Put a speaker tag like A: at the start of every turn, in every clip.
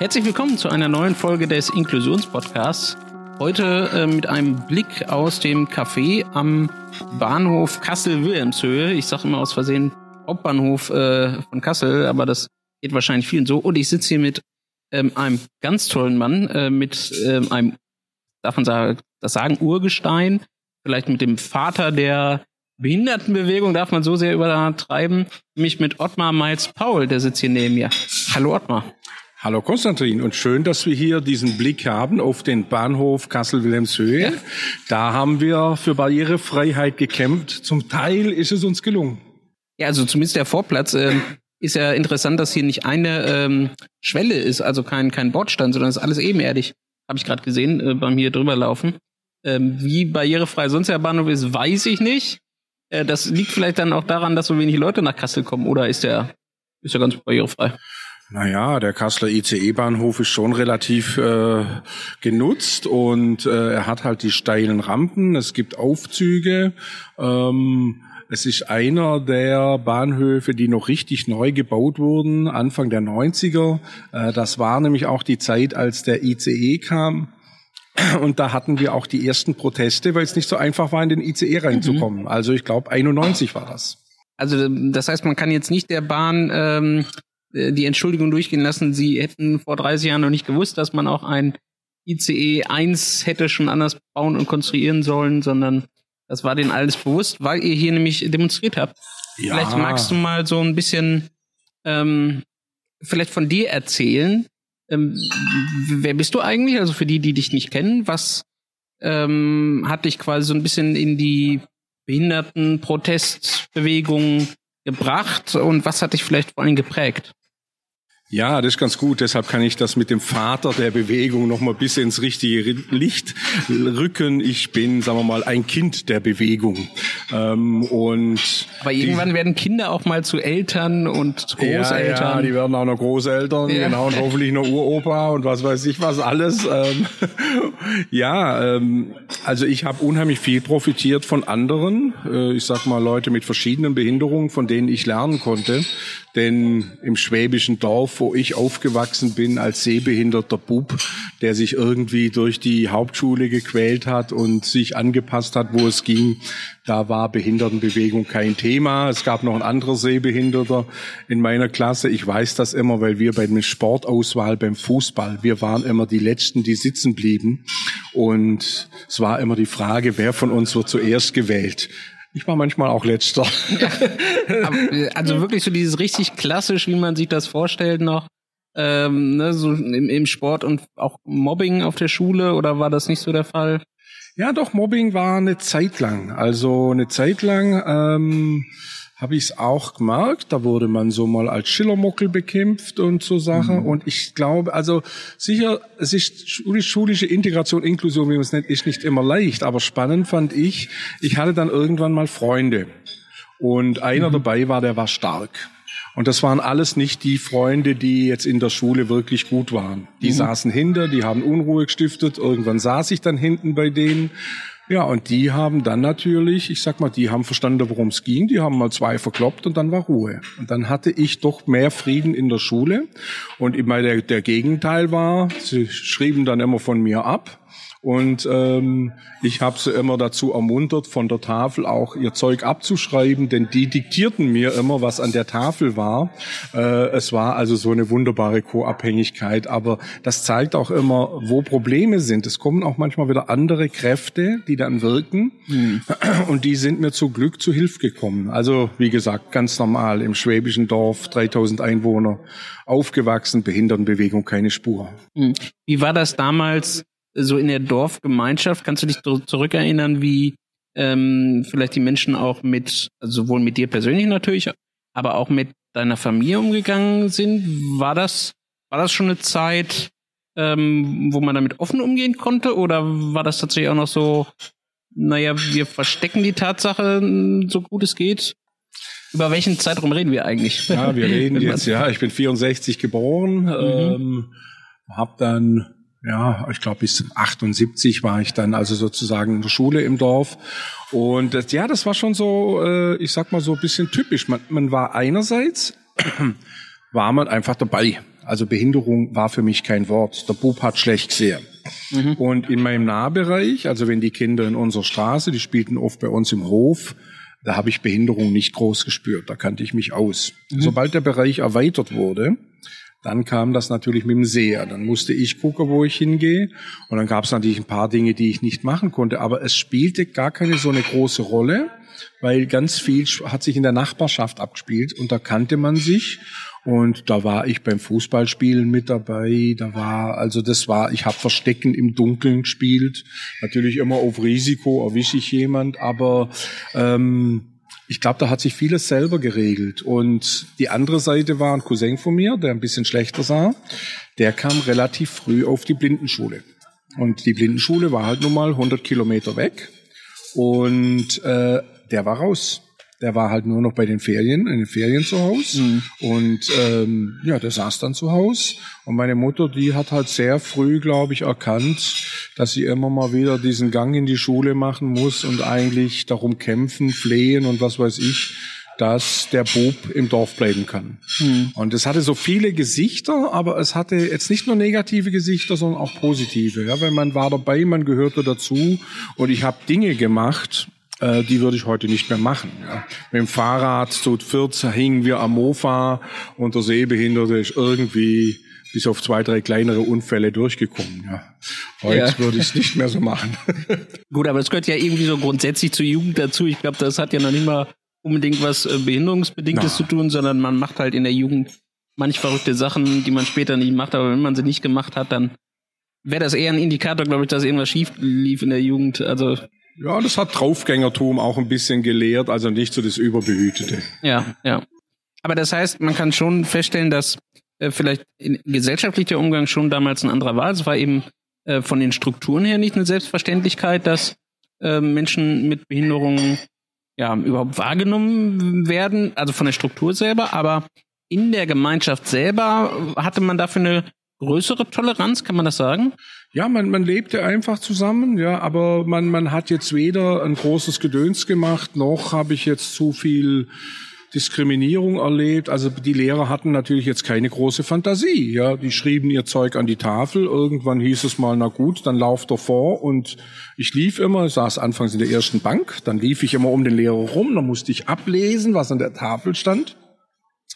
A: Herzlich willkommen zu einer neuen Folge des Inklusionspodcasts. Heute äh, mit einem Blick aus dem Café am Bahnhof Kassel-Wilhelmshöhe. Ich sage immer aus Versehen Hauptbahnhof äh, von Kassel, aber das geht wahrscheinlich vielen so. Und ich sitze hier mit ähm, einem ganz tollen Mann, äh, mit ähm, einem, darf man das sagen, Urgestein, vielleicht mit dem Vater der Behindertenbewegung, darf man so sehr übertreiben, nämlich mit Ottmar Miles Paul, der sitzt hier neben mir. Hallo Ottmar.
B: Hallo Konstantin und schön, dass wir hier diesen Blick haben auf den Bahnhof Kassel-Wilhelmshöhe. Ja. Da haben wir für Barrierefreiheit gekämpft. Zum Teil ist es uns gelungen.
A: Ja, also zumindest der Vorplatz äh, ist ja interessant, dass hier nicht eine ähm, Schwelle ist, also kein kein Bordstein, sondern es ist alles ebenerdig. Habe ich gerade gesehen äh, beim hier drüber laufen. Ähm, wie barrierefrei sonst der Bahnhof ist, weiß ich nicht. Äh, das liegt vielleicht dann auch daran, dass so wenig Leute nach Kassel kommen, oder ist der ist der ganz barrierefrei?
B: Naja, der Kasseler ICE-Bahnhof ist schon relativ äh, genutzt und äh, er hat halt die steilen Rampen, es gibt Aufzüge. Ähm, es ist einer der Bahnhöfe, die noch richtig neu gebaut wurden, Anfang der 90er. Äh, das war nämlich auch die Zeit, als der ICE kam. Und da hatten wir auch die ersten Proteste, weil es nicht so einfach war, in den ICE reinzukommen. Mhm. Also ich glaube, 91 war das.
A: Also das heißt, man kann jetzt nicht der Bahn ähm, äh, die Entschuldigung durchgehen lassen, sie hätten vor 30 Jahren noch nicht gewusst, dass man auch ein ICE 1 hätte schon anders bauen und konstruieren sollen, sondern das war denen alles bewusst, weil ihr hier nämlich demonstriert habt. Ja. Vielleicht magst du mal so ein bisschen ähm, vielleicht von dir erzählen. Ähm, wer bist du eigentlich? Also für die, die dich nicht kennen, was ähm, hat dich quasi so ein bisschen in die Behindertenprotestbewegung gebracht und was hat dich vielleicht vor allem geprägt?
B: Ja, das ist ganz gut. Deshalb kann ich das mit dem Vater der Bewegung noch mal bis ins richtige Licht rücken. Ich bin, sagen wir mal, ein Kind der Bewegung. Ähm, und
A: Aber irgendwann die, werden Kinder auch mal zu Eltern und zu Großeltern.
B: Ja, ja, die werden auch noch Großeltern, ja. genau, und hoffentlich noch Uropa und was weiß ich was alles. Ähm, ja, ähm, also ich habe unheimlich viel profitiert von anderen. Äh, ich sag mal Leute mit verschiedenen Behinderungen, von denen ich lernen konnte. Denn im schwäbischen Dorf, wo ich aufgewachsen bin als sehbehinderter Bub, der sich irgendwie durch die Hauptschule gequält hat und sich angepasst hat, wo es ging, da war Behindertenbewegung kein Thema. Es gab noch ein anderer Sehbehinderter in meiner Klasse. Ich weiß das immer, weil wir bei der Sportauswahl beim Fußball, wir waren immer die Letzten, die sitzen blieben. Und es war immer die Frage, wer von uns wird zuerst gewählt. Ich war manchmal auch letzter.
A: also wirklich so dieses richtig klassisch, wie man sich das vorstellt noch. Ähm, ne, so im, im Sport und auch Mobbing auf der Schule oder war das nicht so der Fall?
B: Ja, doch, Mobbing war eine Zeit lang. Also eine Zeit lang ähm, habe ich es auch gemerkt. Da wurde man so mal als Schillermuckel bekämpft und so Sachen. Mhm. Und ich glaube, also sicher, es ist schulische Integration, Inklusion, wie man es nennt, ist nicht immer leicht. Aber spannend fand ich, ich hatte dann irgendwann mal Freunde. Und einer mhm. dabei war, der war stark. Und das waren alles nicht die Freunde, die jetzt in der Schule wirklich gut waren. Die mhm. saßen hinter, die haben Unruhe gestiftet. Irgendwann saß ich dann hinten bei denen. Ja, und die haben dann natürlich, ich sag mal, die haben verstanden, worum es ging, die haben mal zwei verkloppt und dann war Ruhe. Und dann hatte ich doch mehr Frieden in der Schule. Und immer der, der Gegenteil war, sie schrieben dann immer von mir ab. Und ähm, ich habe sie immer dazu ermuntert, von der Tafel auch ihr Zeug abzuschreiben, denn die diktierten mir immer, was an der Tafel war. Äh, es war also so eine wunderbare Co-Abhängigkeit. Aber das zeigt auch immer, wo Probleme sind. Es kommen auch manchmal wieder andere Kräfte, die dann wirken. Mhm. Und die sind mir zu Glück zu Hilfe gekommen. Also wie gesagt, ganz normal im schwäbischen Dorf, 3000 Einwohner, aufgewachsen, Behindertenbewegung keine Spur.
A: Mhm. Wie war das damals? So in der Dorfgemeinschaft, kannst du dich zurückerinnern, wie ähm, vielleicht die Menschen auch mit, also sowohl mit dir persönlich natürlich, aber auch mit deiner Familie umgegangen sind? War das, war das schon eine Zeit, ähm, wo man damit offen umgehen konnte? Oder war das tatsächlich auch noch so, naja, wir verstecken die Tatsache so gut es geht? Über welchen Zeitraum reden wir eigentlich?
B: Ja, wir reden jetzt, ja, ich bin 64 geboren, mhm. ähm, hab dann ja, ich glaube bis 78 war ich dann also sozusagen in der Schule im Dorf. Und das, ja, das war schon so, äh, ich sag mal so ein bisschen typisch. Man, man war einerseits, war man einfach dabei. Also Behinderung war für mich kein Wort. Der Bub hat schlecht gesehen. Mhm. Und in meinem Nahbereich, also wenn die Kinder in unserer Straße, die spielten oft bei uns im Hof, da habe ich Behinderung nicht groß gespürt. Da kannte ich mich aus. Mhm. Sobald der Bereich erweitert wurde, dann kam das natürlich mit dem Seher. Dann musste ich gucken, wo ich hingehe. Und dann gab es natürlich ein paar Dinge, die ich nicht machen konnte. Aber es spielte gar keine so eine große Rolle, weil ganz viel hat sich in der Nachbarschaft abgespielt und da kannte man sich. Und da war ich beim Fußballspielen mit dabei. Da war, also das war, ich habe Verstecken im Dunkeln gespielt. Natürlich immer auf Risiko, erwische ich jemand, aber ähm, ich glaube, da hat sich vieles selber geregelt. Und die andere Seite war ein Cousin von mir, der ein bisschen schlechter sah. Der kam relativ früh auf die Blindenschule. Und die Blindenschule war halt nun mal 100 Kilometer weg. Und äh, der war raus. Der war halt nur noch bei den Ferien, in den Ferien zu Hause. Mhm. Und ähm, ja, der saß dann zu Hause. Und meine Mutter, die hat halt sehr früh, glaube ich, erkannt, dass sie immer mal wieder diesen Gang in die Schule machen muss und eigentlich darum kämpfen, flehen und was weiß ich, dass der Bub im Dorf bleiben kann. Mhm. Und es hatte so viele Gesichter, aber es hatte jetzt nicht nur negative Gesichter, sondern auch positive. Ja, weil man war dabei, man gehörte dazu und ich habe Dinge gemacht, äh, die würde ich heute nicht mehr machen. Ja. Mit dem Fahrrad zu 14 hingen wir am Mofa und der Sehbehinderte ist irgendwie bis auf zwei, drei kleinere Unfälle durchgekommen. Ja. Heute ja. würde ich es nicht mehr so machen.
A: Gut, aber das gehört ja irgendwie so grundsätzlich zur Jugend dazu. Ich glaube, das hat ja noch nicht mal unbedingt was äh, Behinderungsbedingtes Na. zu tun, sondern man macht halt in der Jugend manch verrückte Sachen, die man später nicht macht. Aber wenn man sie nicht gemacht hat, dann wäre das eher ein Indikator, glaube ich, dass irgendwas schief lief in der Jugend. Also
B: ja, das hat Draufgängertum auch ein bisschen gelehrt, also nicht so das Überbehütete.
A: Ja, ja. Aber das heißt, man kann schon feststellen, dass äh, vielleicht in, gesellschaftlich der Umgang schon damals ein anderer war. Es war eben äh, von den Strukturen her nicht eine Selbstverständlichkeit, dass äh, Menschen mit Behinderungen ja überhaupt wahrgenommen werden, also von der Struktur selber, aber in der Gemeinschaft selber hatte man dafür eine größere Toleranz, kann man das sagen?
B: Ja, man, man lebte einfach zusammen, ja, aber man, man hat jetzt weder ein großes Gedöns gemacht, noch habe ich jetzt zu viel Diskriminierung erlebt. Also die Lehrer hatten natürlich jetzt keine große Fantasie. Ja, die schrieben ihr Zeug an die Tafel. Irgendwann hieß es mal, na gut, dann lauf vor. Und ich lief immer, saß anfangs in der ersten Bank, dann lief ich immer um den Lehrer rum, dann musste ich ablesen, was an der Tafel stand.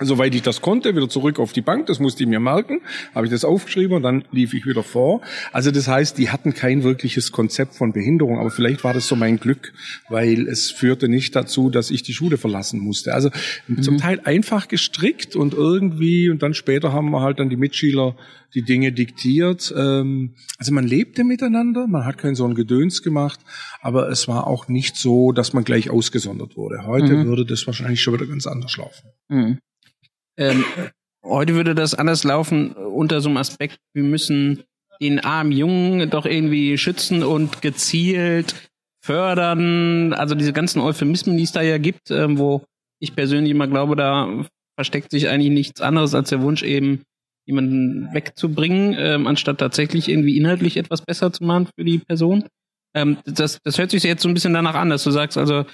B: Soweit ich das konnte, wieder zurück auf die Bank, das musste ich mir merken, habe ich das aufgeschrieben und dann lief ich wieder vor. Also das heißt, die hatten kein wirkliches Konzept von Behinderung, aber vielleicht war das so mein Glück, weil es führte nicht dazu, dass ich die Schule verlassen musste. Also mhm. zum Teil einfach gestrickt und irgendwie und dann später haben wir halt dann die Mitschüler die Dinge diktiert. Ähm, also man lebte miteinander, man hat kein so ein Gedöns gemacht, aber es war auch nicht so, dass man gleich ausgesondert wurde. Heute mhm. würde das wahrscheinlich schon wieder ganz anders laufen. Mhm.
A: Ähm, heute würde das anders laufen unter so einem Aspekt, wir müssen den armen Jungen doch irgendwie schützen und gezielt fördern. Also diese ganzen Euphemismen, die es da ja gibt, ähm, wo ich persönlich immer glaube, da versteckt sich eigentlich nichts anderes als der Wunsch eben, jemanden wegzubringen, ähm, anstatt tatsächlich irgendwie inhaltlich etwas besser zu machen für die Person. Ähm, das, das hört sich jetzt so ein bisschen danach an, dass du sagst, also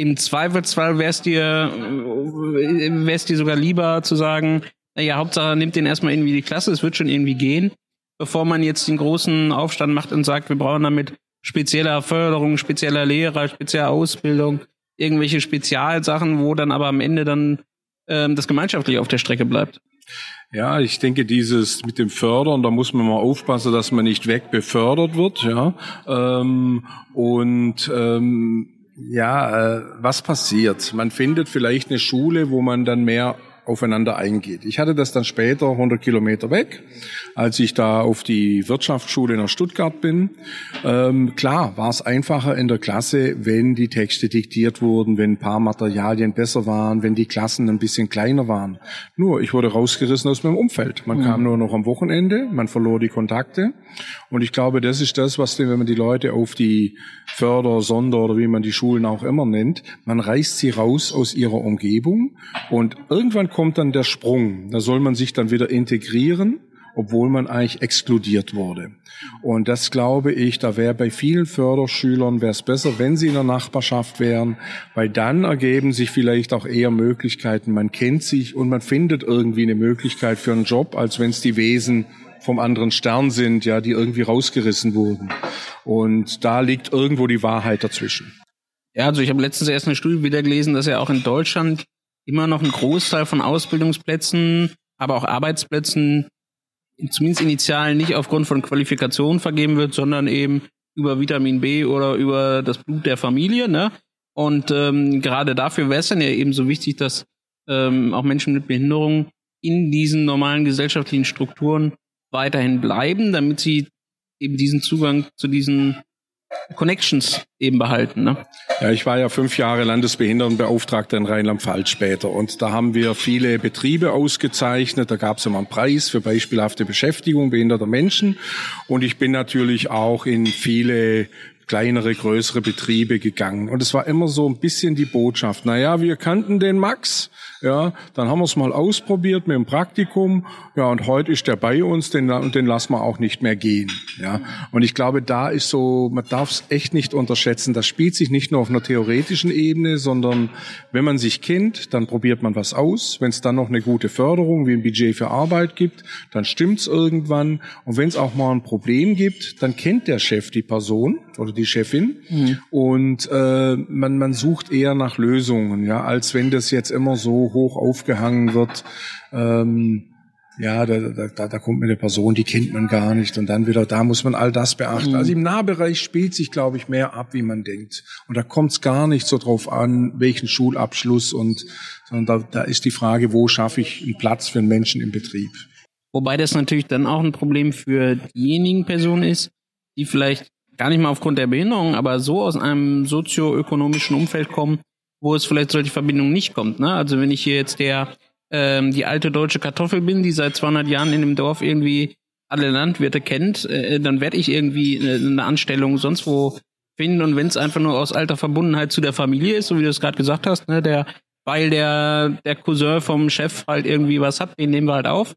A: im Zweifelsfall wäre es dir, wäre es dir sogar lieber zu sagen, naja, Hauptsache nimmt den erstmal irgendwie die Klasse, es wird schon irgendwie gehen, bevor man jetzt den großen Aufstand macht und sagt, wir brauchen damit spezieller Förderung, spezieller Lehrer, spezielle Ausbildung, irgendwelche Spezialsachen, wo dann aber am Ende dann ähm, das gemeinschaftlich auf der Strecke bleibt.
B: Ja, ich denke, dieses mit dem Fördern, da muss man mal aufpassen, dass man nicht wegbefördert wird, ja. Ähm, und ähm, ja, äh, was passiert? Man findet vielleicht eine Schule, wo man dann mehr aufeinander eingeht. Ich hatte das dann später 100 Kilometer weg, als ich da auf die Wirtschaftsschule nach Stuttgart bin. Ähm, klar, war es einfacher in der Klasse, wenn die Texte diktiert wurden, wenn ein paar Materialien besser waren, wenn die Klassen ein bisschen kleiner waren. Nur, ich wurde rausgerissen aus meinem Umfeld. Man mhm. kam nur noch am Wochenende, man verlor die Kontakte. Und ich glaube, das ist das, was, wenn man die Leute auf die Förder-, Sonder- oder wie man die Schulen auch immer nennt, man reißt sie raus aus ihrer Umgebung und irgendwann kommt dann der Sprung. Da soll man sich dann wieder integrieren obwohl man eigentlich exkludiert wurde. Und das glaube ich, da wäre bei vielen Förderschülern wäre es besser, wenn sie in der Nachbarschaft wären, weil dann ergeben sich vielleicht auch eher Möglichkeiten. Man kennt sich und man findet irgendwie eine Möglichkeit für einen Job, als wenn es die Wesen vom anderen Stern sind, ja, die irgendwie rausgerissen wurden. Und da liegt irgendwo die Wahrheit dazwischen.
A: Ja, also ich habe letztens erst eine Studie wieder gelesen, dass ja auch in Deutschland immer noch ein Großteil von Ausbildungsplätzen, aber auch Arbeitsplätzen zumindest initial nicht aufgrund von Qualifikation vergeben wird, sondern eben über Vitamin B oder über das Blut der Familie. Ne? Und ähm, gerade dafür wäre es dann ja eben so wichtig, dass ähm, auch Menschen mit Behinderung in diesen normalen gesellschaftlichen Strukturen weiterhin bleiben, damit sie eben diesen Zugang zu diesen Connections eben behalten. Ne?
B: Ja, ich war ja fünf Jahre Landesbehindertenbeauftragter in Rheinland-Pfalz später und da haben wir viele Betriebe ausgezeichnet. Da gab es immer einen Preis für beispielhafte Beschäftigung behinderter Menschen und ich bin natürlich auch in viele kleinere, größere Betriebe gegangen. Und es war immer so ein bisschen die Botschaft, naja, wir kannten den Max, ja, dann haben wir es mal ausprobiert mit dem Praktikum, ja, und heute ist der bei uns, den, und den lassen wir auch nicht mehr gehen, ja. Und ich glaube, da ist so, man darf es echt nicht unterschätzen, das spielt sich nicht nur auf einer theoretischen Ebene, sondern wenn man sich kennt, dann probiert man was aus. Wenn es dann noch eine gute Förderung wie ein Budget für Arbeit gibt, dann stimmt's irgendwann. Und wenn es auch mal ein Problem gibt, dann kennt der Chef die Person oder die Chefin mhm. und äh, man, man sucht eher nach Lösungen, ja, als wenn das jetzt immer so hoch aufgehangen wird. Ähm, ja, da, da, da kommt mir eine Person, die kennt man gar nicht und dann wieder, da muss man all das beachten. Mhm. Also im Nahbereich spielt sich, glaube ich, mehr ab, wie man denkt. Und da kommt es gar nicht so drauf an, welchen Schulabschluss und, sondern da, da ist die Frage, wo schaffe ich einen Platz für einen Menschen im Betrieb.
A: Wobei das natürlich dann auch ein Problem für diejenigen Personen ist, die vielleicht gar nicht mal aufgrund der Behinderung, aber so aus einem sozioökonomischen Umfeld kommen, wo es vielleicht solche Verbindungen nicht kommt. Ne? Also wenn ich hier jetzt der ähm, die alte deutsche Kartoffel bin, die seit 200 Jahren in dem Dorf irgendwie alle Landwirte kennt, äh, dann werde ich irgendwie eine, eine Anstellung sonst wo finden und wenn es einfach nur aus alter Verbundenheit zu der Familie ist, so wie du es gerade gesagt hast, ne, der weil der der Cousin vom Chef halt irgendwie was hat, den nehmen wir halt auf.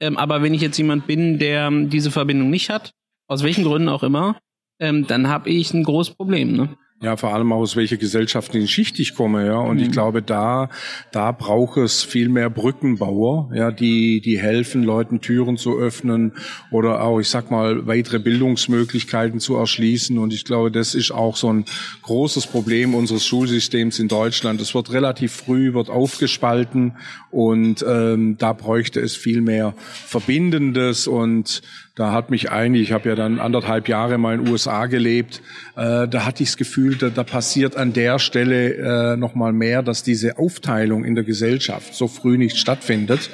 A: Ähm, aber wenn ich jetzt jemand bin, der diese Verbindung nicht hat, aus welchen Gründen auch immer, ähm, dann habe ich ein großes Problem. Ne?
B: Ja, vor allem aus welcher gesellschaftlichen Schicht ich komme, ja. Und mhm. ich glaube, da, da braucht es viel mehr Brückenbauer, ja, die, die helfen, Leuten Türen zu öffnen oder auch, ich sag mal, weitere Bildungsmöglichkeiten zu erschließen. Und ich glaube, das ist auch so ein großes Problem unseres Schulsystems in Deutschland. Es wird relativ früh, wird aufgespalten und ähm, da bräuchte es viel mehr Verbindendes und da hat mich eigentlich, ich habe ja dann anderthalb Jahre mal in den USA gelebt, äh, da hatte ich das Gefühl, da, da passiert an der Stelle äh, noch mal mehr, dass diese Aufteilung in der Gesellschaft so früh nicht stattfindet.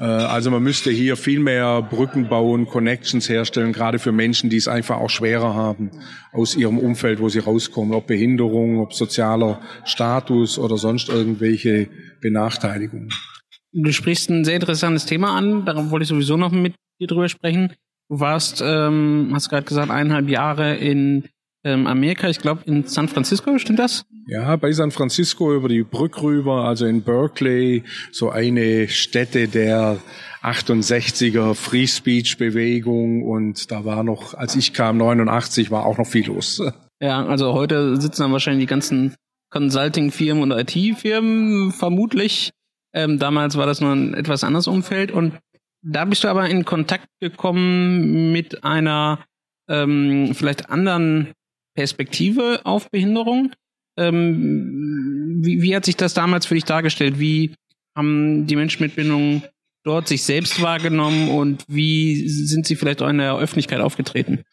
B: Äh, also man müsste hier viel mehr Brücken bauen, Connections herstellen, gerade für Menschen, die es einfach auch schwerer haben aus ihrem Umfeld, wo sie rauskommen, ob Behinderung, ob sozialer Status oder sonst irgendwelche Benachteiligungen.
A: Du sprichst ein sehr interessantes Thema an, darum wollte ich sowieso noch mit dir drüber sprechen. Du warst, ähm, hast gerade gesagt, eineinhalb Jahre in ähm, Amerika, ich glaube in San Francisco, stimmt das?
B: Ja, bei San Francisco über die Brücke rüber, also in Berkeley, so eine Stätte der 68er Free Speech Bewegung und da war noch, als ich kam, 89, war auch noch viel los.
A: Ja, also heute sitzen dann wahrscheinlich die ganzen Consulting-Firmen und IT-Firmen vermutlich. Ähm, damals war das nur ein etwas anderes Umfeld und da bist du aber in Kontakt gekommen mit einer ähm, vielleicht anderen Perspektive auf Behinderung. Ähm, wie, wie hat sich das damals für dich dargestellt? Wie haben die Menschen mit Behinderung dort sich selbst wahrgenommen und wie sind sie vielleicht auch in der Öffentlichkeit aufgetreten?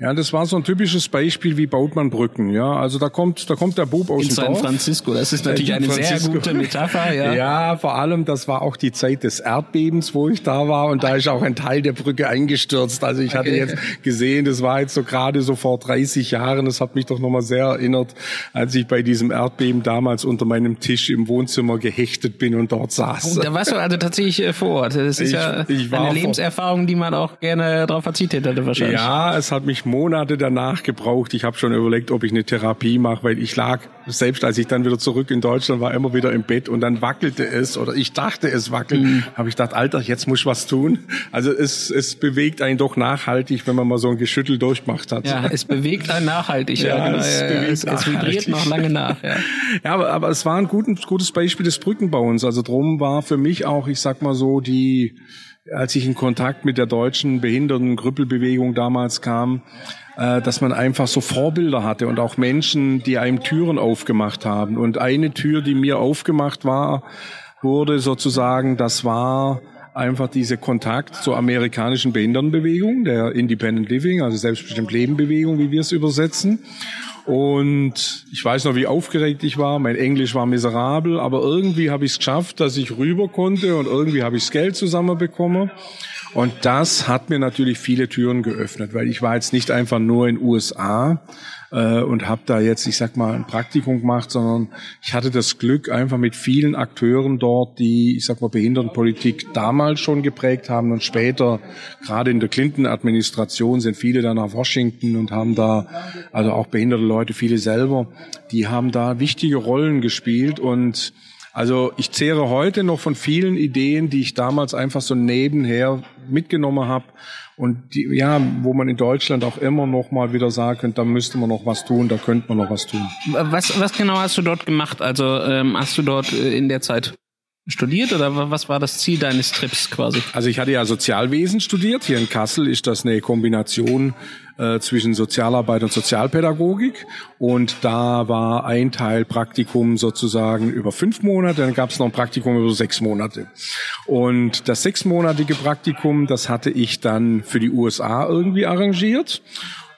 B: Ja, das war so ein typisches Beispiel, wie baut man Brücken. Ja, also da kommt, da kommt der Bub aus
A: In
B: dem
A: San
B: Dorf.
A: Francisco, das ist natürlich eine sehr gute Metapher. Ja.
B: ja, vor allem, das war auch die Zeit des Erdbebens, wo ich da war und da ist auch ein Teil der Brücke eingestürzt. Also ich hatte jetzt gesehen, das war jetzt so gerade so vor 30 Jahren. Das hat mich doch nochmal sehr erinnert, als ich bei diesem Erdbeben damals unter meinem Tisch im Wohnzimmer gehechtet bin und dort saß.
A: Oh, da warst du also tatsächlich äh, vor Ort. Das ist ich, ja ich eine Lebenserfahrung, die man auch gerne darauf verzichtet hätte wahrscheinlich.
B: Ja, es hat mich Monate danach gebraucht. Ich habe schon überlegt, ob ich eine Therapie mache, weil ich lag, selbst als ich dann wieder zurück in Deutschland war, immer wieder im Bett und dann wackelte es oder ich dachte, es wackelt. Mhm. Habe ich gedacht, Alter, jetzt muss ich was tun. Also es, es bewegt einen doch nachhaltig, wenn man mal so ein Geschüttel durchmacht hat.
A: Ja, es bewegt einen nachhaltig. ja, ja, genau. es, ja, es, es vibriert noch lange nach. Ja,
B: ja aber, aber es war ein guten, gutes Beispiel des Brückenbauens. Also drum war für mich auch, ich sag mal so, die als ich in Kontakt mit der deutschen Behindertengrüppelbewegung damals kam, äh, dass man einfach so Vorbilder hatte und auch Menschen, die einem Türen aufgemacht haben. Und eine Tür, die mir aufgemacht war, wurde sozusagen, das war einfach dieser Kontakt zur amerikanischen Behindertenbewegung, der Independent Living, also selbstbestimmt Leben Bewegung, wie wir es übersetzen. Und ich weiß noch, wie aufgeregt ich war. Mein Englisch war miserabel, aber irgendwie habe ich es geschafft, dass ich rüber konnte und irgendwie habe ich das Geld zusammenbekommen. Und das hat mir natürlich viele Türen geöffnet, weil ich war jetzt nicht einfach nur in USA, äh, und habe da jetzt, ich sag mal, ein Praktikum gemacht, sondern ich hatte das Glück, einfach mit vielen Akteuren dort, die, ich sag mal, Behindertenpolitik damals schon geprägt haben und später, gerade in der Clinton-Administration, sind viele da nach Washington und haben da, also auch behinderte Leute, viele selber, die haben da wichtige Rollen gespielt und also ich zehre heute noch von vielen Ideen, die ich damals einfach so nebenher mitgenommen habe und die, ja, wo man in Deutschland auch immer noch mal wieder sagen könnte, da müsste man noch was tun, da könnte man noch was tun.
A: Was, was genau hast du dort gemacht? Also ähm, hast du dort äh, in der Zeit studiert oder was war das Ziel deines Trips quasi?
B: Also ich hatte ja Sozialwesen studiert. Hier in Kassel ist das eine Kombination äh, zwischen Sozialarbeit und Sozialpädagogik. Und da war ein Teil Praktikum sozusagen über fünf Monate, dann gab es noch ein Praktikum über sechs Monate. Und das sechsmonatige Praktikum, das hatte ich dann für die USA irgendwie arrangiert.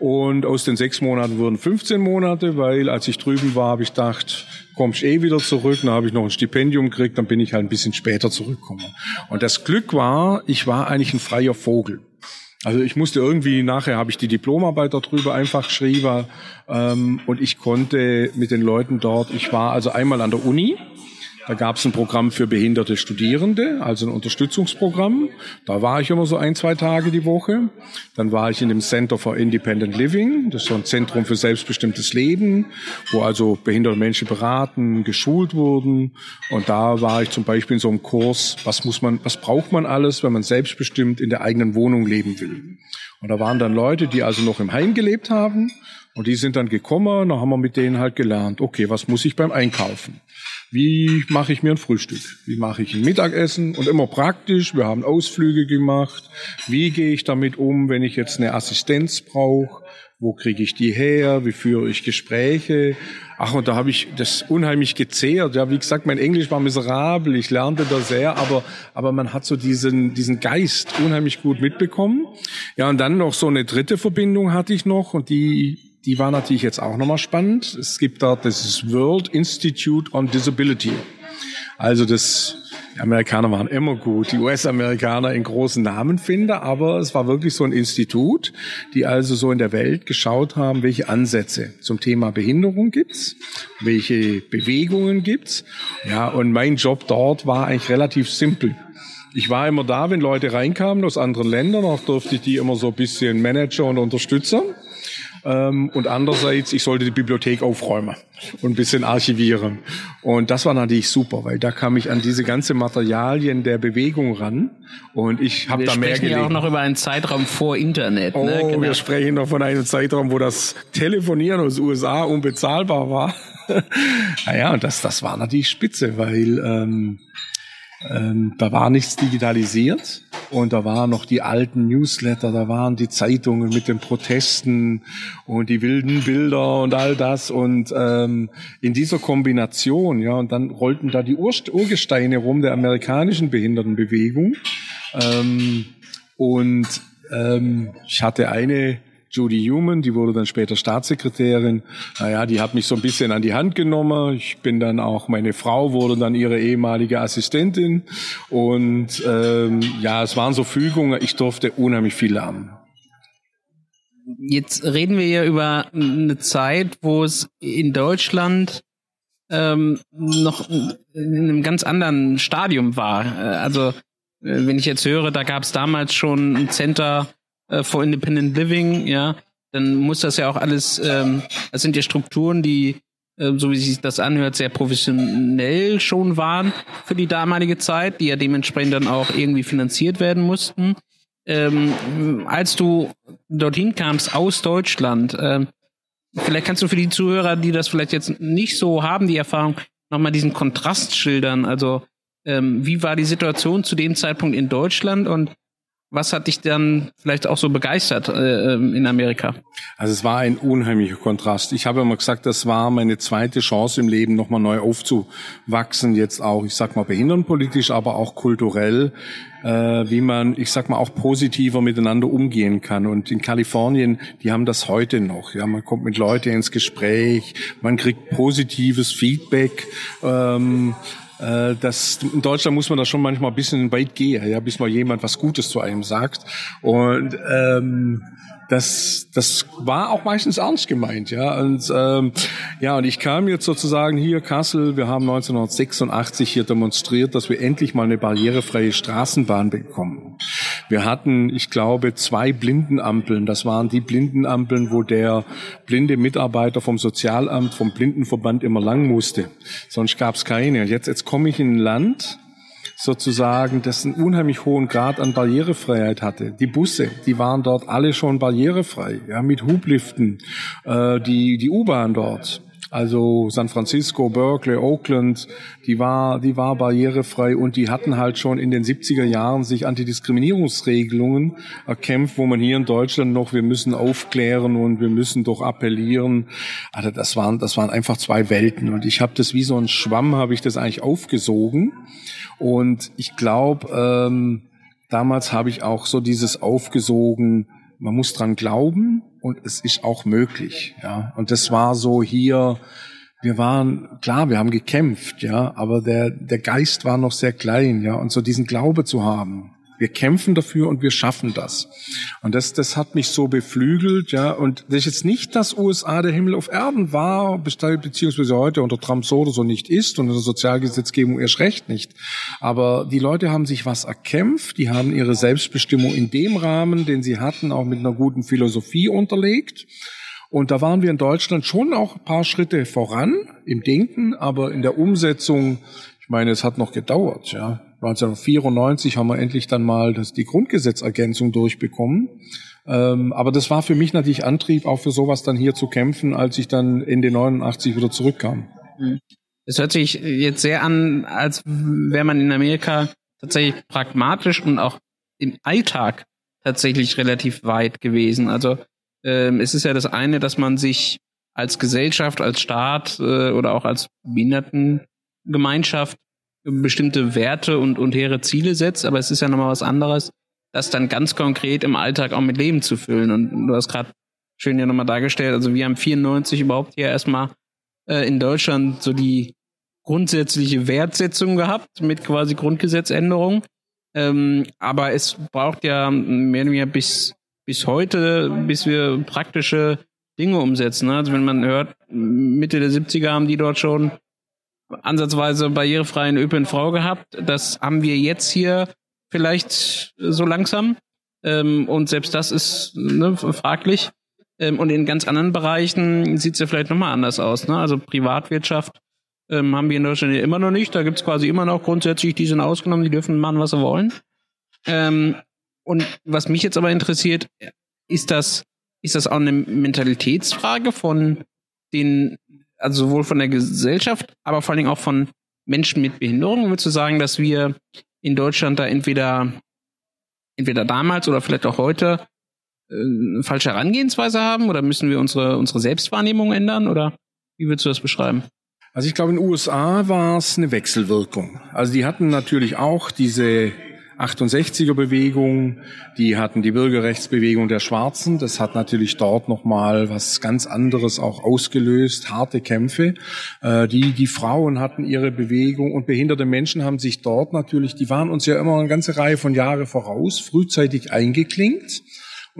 B: Und aus den sechs Monaten wurden 15 Monate, weil als ich drüben war, habe ich gedacht, kommst eh wieder zurück, dann habe ich noch ein Stipendium gekriegt, dann bin ich halt ein bisschen später zurückgekommen. Und das Glück war, ich war eigentlich ein freier Vogel. Also ich musste irgendwie, nachher habe ich die Diplomarbeit darüber einfach geschrieben ähm, und ich konnte mit den Leuten dort, ich war also einmal an der Uni, da gab es ein Programm für behinderte Studierende, also ein Unterstützungsprogramm. Da war ich immer so ein, zwei Tage die Woche. Dann war ich in dem Center for Independent Living. Das ist so ein Zentrum für selbstbestimmtes Leben, wo also behinderte Menschen beraten, geschult wurden. Und da war ich zum Beispiel in so einem Kurs, was muss man, was braucht man alles, wenn man selbstbestimmt in der eigenen Wohnung leben will. Und da waren dann Leute, die also noch im Heim gelebt haben. Und die sind dann gekommen, da haben wir mit denen halt gelernt, okay, was muss ich beim Einkaufen? Wie mache ich mir ein Frühstück? Wie mache ich ein Mittagessen? Und immer praktisch, wir haben Ausflüge gemacht. Wie gehe ich damit um, wenn ich jetzt eine Assistenz brauche? Wo kriege ich die her? Wie führe ich Gespräche? Ach, und da habe ich das unheimlich gezehrt. Ja, wie gesagt, mein Englisch war miserabel. Ich lernte da sehr, aber, aber man hat so diesen, diesen Geist unheimlich gut mitbekommen. Ja, und dann noch so eine dritte Verbindung hatte ich noch und die die war natürlich jetzt auch nochmal spannend. Es gibt dort das World Institute on Disability. Also das, die Amerikaner waren immer gut, die US-Amerikaner in großen Namen finden, aber es war wirklich so ein Institut, die also so in der Welt geschaut haben, welche Ansätze zum Thema Behinderung gibt's, welche Bewegungen gibt's. Ja, und mein Job dort war eigentlich relativ simpel. Ich war immer da, wenn Leute reinkamen aus anderen Ländern, auch durfte ich die immer so ein bisschen Manager und Unterstützer. Ähm, und andererseits, ich sollte die Bibliothek aufräumen und ein bisschen archivieren. Und das war natürlich super, weil da kam ich an diese ganze Materialien der Bewegung ran und ich habe da mehr
A: gelesen. Wir sprechen ja auch noch über einen Zeitraum vor Internet.
B: Ne? Oh, ne? genau. wir sprechen noch von einem Zeitraum, wo das Telefonieren aus USA unbezahlbar war. naja, und das, das war natürlich spitze, weil ähm, ähm, da war nichts digitalisiert und da waren noch die alten Newsletter, da waren die Zeitungen mit den Protesten und die wilden Bilder und all das. Und ähm, in dieser Kombination, ja, und dann rollten da die Ur Urgesteine rum der amerikanischen Behindertenbewegung. Ähm, und ähm, ich hatte eine Judy Human, die wurde dann später Staatssekretärin. Naja, die hat mich so ein bisschen an die Hand genommen. Ich bin dann auch, meine Frau wurde dann ihre ehemalige Assistentin. Und ähm, ja, es waren so Fügungen, ich durfte unheimlich viel lernen.
A: Jetzt reden wir ja über eine Zeit, wo es in Deutschland ähm, noch in einem ganz anderen Stadium war. Also äh, wenn ich jetzt höre, da gab es damals schon ein Center äh, for Independent Living, ja. dann muss das ja auch alles, ähm, das sind ja Strukturen, die, äh, so wie sich das anhört, sehr professionell schon waren für die damalige Zeit, die ja dementsprechend dann auch irgendwie finanziert werden mussten. Ähm, als du dorthin kamst aus Deutschland, ähm, vielleicht kannst du für die Zuhörer, die das vielleicht jetzt nicht so haben, die Erfahrung, nochmal diesen Kontrast schildern. Also ähm, wie war die Situation zu dem Zeitpunkt in Deutschland und was hat dich dann vielleicht auch so begeistert äh, ähm, in Amerika?
B: Also es war ein unheimlicher Kontrast. Ich habe immer gesagt, das war meine zweite Chance im Leben, nochmal neu aufzuwachsen. Jetzt auch, ich sag mal, behindertenpolitisch, aber auch kulturell, äh, wie man, ich sag mal, auch positiver miteinander umgehen kann. Und in Kalifornien, die haben das heute noch. Ja, man kommt mit Leuten ins Gespräch, man kriegt positives Feedback. Ähm, äh, das, in Deutschland muss man da schon manchmal ein bisschen weit gehen, ja, bis mal jemand was Gutes zu einem sagt. Und ähm, das, das war auch meistens ernst gemeint, ja. Und ähm, ja, und ich kam jetzt sozusagen hier Kassel. Wir haben 1986 hier demonstriert, dass wir endlich mal eine barrierefreie Straßenbahn bekommen. Wir hatten, ich glaube, zwei Blindenampeln. Das waren die Blindenampeln, wo der blinde Mitarbeiter vom Sozialamt, vom Blindenverband immer lang musste. Sonst gab es keine. Jetzt, jetzt komme ich in ein Land, sozusagen, das einen unheimlich hohen Grad an Barrierefreiheit hatte. Die Busse, die waren dort alle schon barrierefrei, ja, mit Hubliften, äh, die, die U-Bahn dort. Also San Francisco, Berkeley, Oakland, die war, die war barrierefrei und die hatten halt schon in den 70er Jahren sich Antidiskriminierungsregelungen erkämpft, wo man hier in Deutschland noch, wir müssen aufklären und wir müssen doch appellieren. Also das waren, das waren einfach zwei Welten. Und ich habe das wie so ein Schwamm, habe ich das eigentlich aufgesogen. Und ich glaube, ähm, damals habe ich auch so dieses aufgesogen, man muss dran glauben und es ist auch möglich, ja. Und das war so hier, wir waren, klar, wir haben gekämpft, ja, aber der, der Geist war noch sehr klein, ja. Und so diesen Glaube zu haben, wir kämpfen dafür und wir schaffen das. Und das, das hat mich so beflügelt, ja. Und das ist jetzt nicht, dass USA der Himmel auf Erden war, beziehungsweise heute unter Trump so oder so nicht ist und in der Sozialgesetzgebung erst recht nicht. Aber die Leute haben sich was erkämpft, die haben ihre Selbstbestimmung in dem Rahmen, den sie hatten, auch mit einer guten Philosophie unterlegt. Und da waren wir in Deutschland schon auch ein paar Schritte voran im Denken, aber in der Umsetzung, ich meine, es hat noch gedauert, ja. 1994 haben wir endlich dann mal das, die Grundgesetzergänzung durchbekommen. Ähm, aber das war für mich natürlich Antrieb, auch für sowas dann hier zu kämpfen, als ich dann Ende 89 wieder zurückkam.
A: Es hört sich jetzt sehr an, als wäre man in Amerika tatsächlich pragmatisch und auch im Alltag tatsächlich relativ weit gewesen. Also ähm, es ist ja das eine, dass man sich als Gesellschaft, als Staat äh, oder auch als Behindertengemeinschaft bestimmte Werte und, und hehre Ziele setzt, aber es ist ja nochmal was anderes, das dann ganz konkret im Alltag auch mit Leben zu füllen. Und du hast gerade schön ja nochmal dargestellt, also wir haben 94 überhaupt hier erstmal äh, in Deutschland so die grundsätzliche Wertsetzung gehabt mit quasi Grundgesetzänderung. Ähm, aber es braucht ja mehr oder weniger bis, bis heute, bis wir praktische Dinge umsetzen. Ne? Also wenn man hört, Mitte der 70er haben die dort schon ansatzweise barrierefreien ÖPNV gehabt. Das haben wir jetzt hier vielleicht so langsam. Ähm, und selbst das ist ne, fraglich. Ähm, und in ganz anderen Bereichen sieht es ja vielleicht nochmal anders aus. Ne? Also Privatwirtschaft ähm, haben wir in Deutschland ja immer noch nicht. Da gibt es quasi immer noch grundsätzlich, die sind ausgenommen, die dürfen machen, was sie wollen. Ähm, und was mich jetzt aber interessiert, ist das, ist das auch eine Mentalitätsfrage von den also sowohl von der Gesellschaft, aber vor allen Dingen auch von Menschen mit Behinderung. Würdest du sagen, dass wir in Deutschland da entweder, entweder damals oder vielleicht auch heute äh, eine falsche Herangehensweise haben oder müssen wir unsere, unsere Selbstwahrnehmung ändern oder wie würdest du das beschreiben?
B: Also ich glaube, in den USA war es eine Wechselwirkung. Also die hatten natürlich auch diese 68er Bewegung, die hatten die Bürgerrechtsbewegung der Schwarzen. Das hat natürlich dort nochmal was ganz anderes auch ausgelöst, harte Kämpfe. Äh, die, die Frauen hatten ihre Bewegung und behinderte Menschen haben sich dort natürlich, die waren uns ja immer eine ganze Reihe von Jahre voraus, frühzeitig eingeklinkt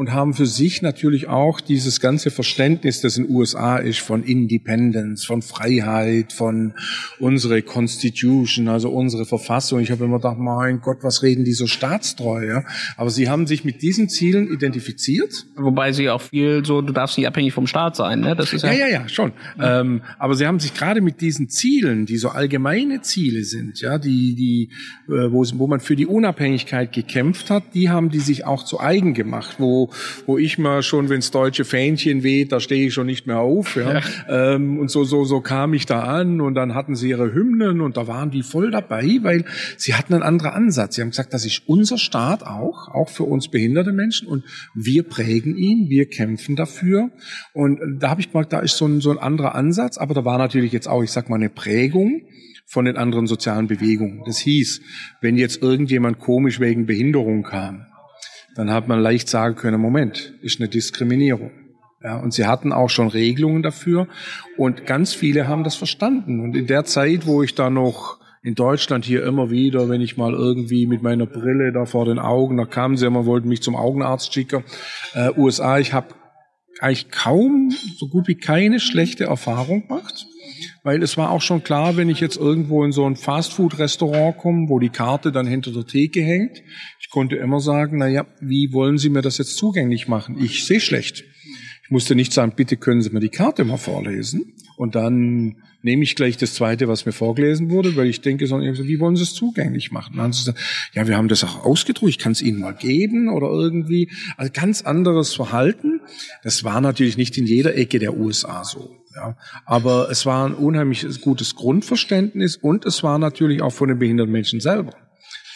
B: und haben für sich natürlich auch dieses ganze Verständnis, das in den USA ist, von Independence, von Freiheit, von unsere Constitution, also unsere Verfassung. Ich habe immer gedacht, mein Gott, was reden die so staatstreu? Ja? Aber sie haben sich mit diesen Zielen identifiziert.
A: Wobei sie auch viel so, du darfst nicht abhängig vom Staat sein, ne?
B: Das ist ja, ja, ja, ja schon. Ja. Ähm, aber sie haben sich gerade mit diesen Zielen, die so allgemeine Ziele sind, ja, die, die, äh, wo, wo man für die Unabhängigkeit gekämpft hat, die haben die sich auch zu eigen gemacht, wo, wo ich mal schon, wenns deutsche Fähnchen weht, da stehe ich schon nicht mehr auf, ja. ja. Ähm, und so, so, so kam ich da an und dann hatten sie ihre Hymnen und da waren die voll dabei, weil sie hatten einen anderen Ansatz. Sie haben gesagt, das ist unser Staat auch, auch für uns behinderte Menschen und wir prägen ihn, wir kämpfen dafür. Und da habe ich gemerkt, da ist so ein, so ein anderer Ansatz, aber da war natürlich jetzt auch, ich sag mal, eine Prägung von den anderen sozialen Bewegungen. Das hieß, wenn jetzt irgendjemand komisch wegen Behinderung kam, dann hat man leicht sagen können, Moment, ist eine Diskriminierung. Ja, und sie hatten auch schon Regelungen dafür und ganz viele haben das verstanden. Und in der Zeit, wo ich da noch in Deutschland hier immer wieder, wenn ich mal irgendwie mit meiner Brille da vor den Augen, da kamen sie immer, wollten mich zum Augenarzt schicken. Äh, USA, ich habe eigentlich kaum, so gut wie keine schlechte Erfahrung gemacht. Weil es war auch schon klar, wenn ich jetzt irgendwo in so ein Fastfood-Restaurant komme, wo die Karte dann hinter der Theke hängt, ich konnte immer sagen, na ja, wie wollen Sie mir das jetzt zugänglich machen? Ich sehe schlecht. Ich musste nicht sagen, bitte können Sie mir die Karte mal vorlesen. Und dann nehme ich gleich das zweite, was mir vorgelesen wurde, weil ich denke, wie wollen Sie es zugänglich machen? Dann haben sie gesagt, ja, wir haben das auch ausgedruckt, ich kann es Ihnen mal geben oder irgendwie. Also ganz anderes Verhalten. Das war natürlich nicht in jeder Ecke der USA so. Ja, aber es war ein unheimlich gutes Grundverständnis und es war natürlich auch von den behinderten Menschen selber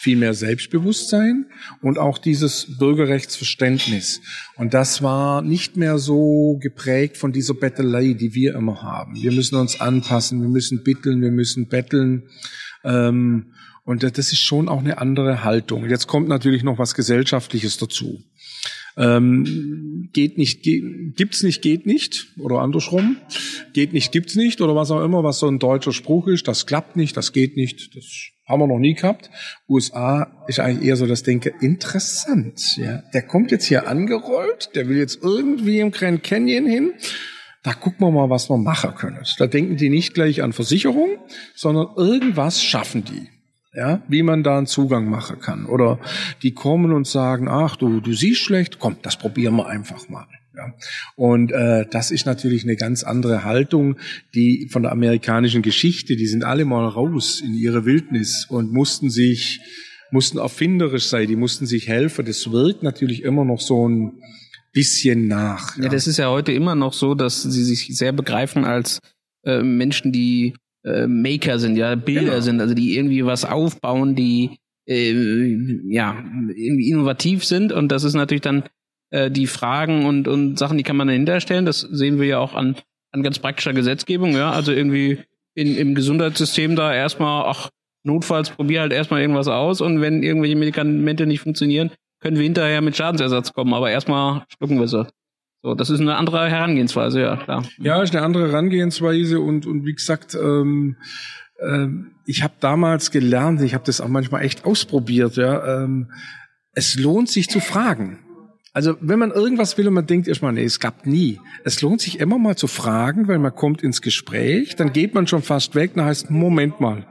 B: viel mehr Selbstbewusstsein und auch dieses Bürgerrechtsverständnis. Und das war nicht mehr so geprägt von dieser Bettelei, die wir immer haben. Wir müssen uns anpassen, wir müssen bitteln, wir müssen betteln. Ähm, und das ist schon auch eine andere Haltung. Jetzt kommt natürlich noch was Gesellschaftliches dazu. Ähm, geht nicht, geht, gibt's nicht, geht nicht oder andersrum. Geht nicht, gibt's nicht oder was auch immer, was so ein deutscher Spruch ist. Das klappt nicht, das geht nicht, das haben wir noch nie gehabt. USA ist eigentlich eher so das Denke, interessant. Ja, der kommt jetzt hier angerollt, der will jetzt irgendwie im Grand Canyon hin. Da gucken wir mal, was wir machen können. Da denken die nicht gleich an Versicherung, sondern irgendwas schaffen die ja, wie man da einen Zugang machen kann. Oder die kommen und sagen, ach du, du siehst schlecht, komm, das probieren wir einfach mal. Ja. Und äh, das ist natürlich eine ganz andere Haltung, die von der amerikanischen Geschichte, die sind alle mal raus in ihre Wildnis und mussten sich, mussten erfinderisch sein, die mussten sich helfen. Das wirkt natürlich immer noch so ein bisschen nach.
A: Ja, ja das ist ja heute immer noch so, dass sie sich sehr begreifen als äh, Menschen, die äh, Maker sind, ja, Bilder genau. sind, also die irgendwie was aufbauen, die äh, ja irgendwie innovativ sind und das ist natürlich dann äh, die Fragen und und Sachen, die kann man dahinter stellen. Das sehen wir ja auch an an ganz praktischer Gesetzgebung, ja, also irgendwie in, im Gesundheitssystem da erstmal, ach notfalls probier halt erstmal irgendwas aus und wenn irgendwelche Medikamente nicht funktionieren, können wir hinterher mit Schadensersatz kommen, aber erstmal schlucken wir sie. So, das ist eine andere Herangehensweise, ja, klar.
B: Ja, ist eine andere Herangehensweise und, und wie gesagt, ähm, ähm, ich habe damals gelernt, ich habe das auch manchmal echt ausprobiert, ja, ähm, es lohnt sich zu fragen. Also wenn man irgendwas will und man denkt erstmal, nee, es gab nie. Es lohnt sich immer mal zu fragen, weil man kommt ins Gespräch, dann geht man schon fast weg, dann heißt, Moment mal,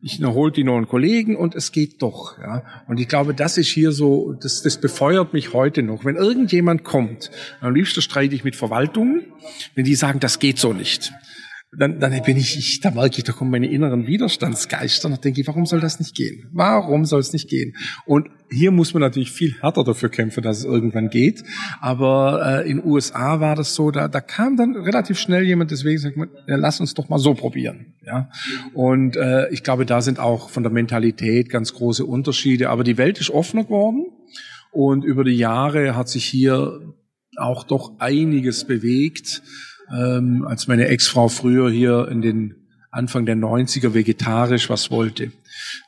B: ich erholt die neuen Kollegen und es geht doch. Ja. Und ich glaube, das ist hier so, das, das befeuert mich heute noch. Wenn irgendjemand kommt, am liebsten streite ich mit Verwaltungen, wenn die sagen, das geht so nicht dann, dann bin ich, ich, da merke ich, da kommen meine inneren Widerstandsgeister und denke ich, warum soll das nicht gehen? Warum soll es nicht gehen? Und hier muss man natürlich viel härter dafür kämpfen, dass es irgendwann geht. Aber äh, in USA war das so, da, da kam dann relativ schnell jemand, deswegen sagt man, ja, lass uns doch mal so probieren. Ja. Und äh, ich glaube, da sind auch von der Mentalität ganz große Unterschiede. Aber die Welt ist offener geworden und über die Jahre hat sich hier auch doch einiges bewegt ähm, als meine Ex-Frau früher hier in den Anfang der 90er vegetarisch was wollte.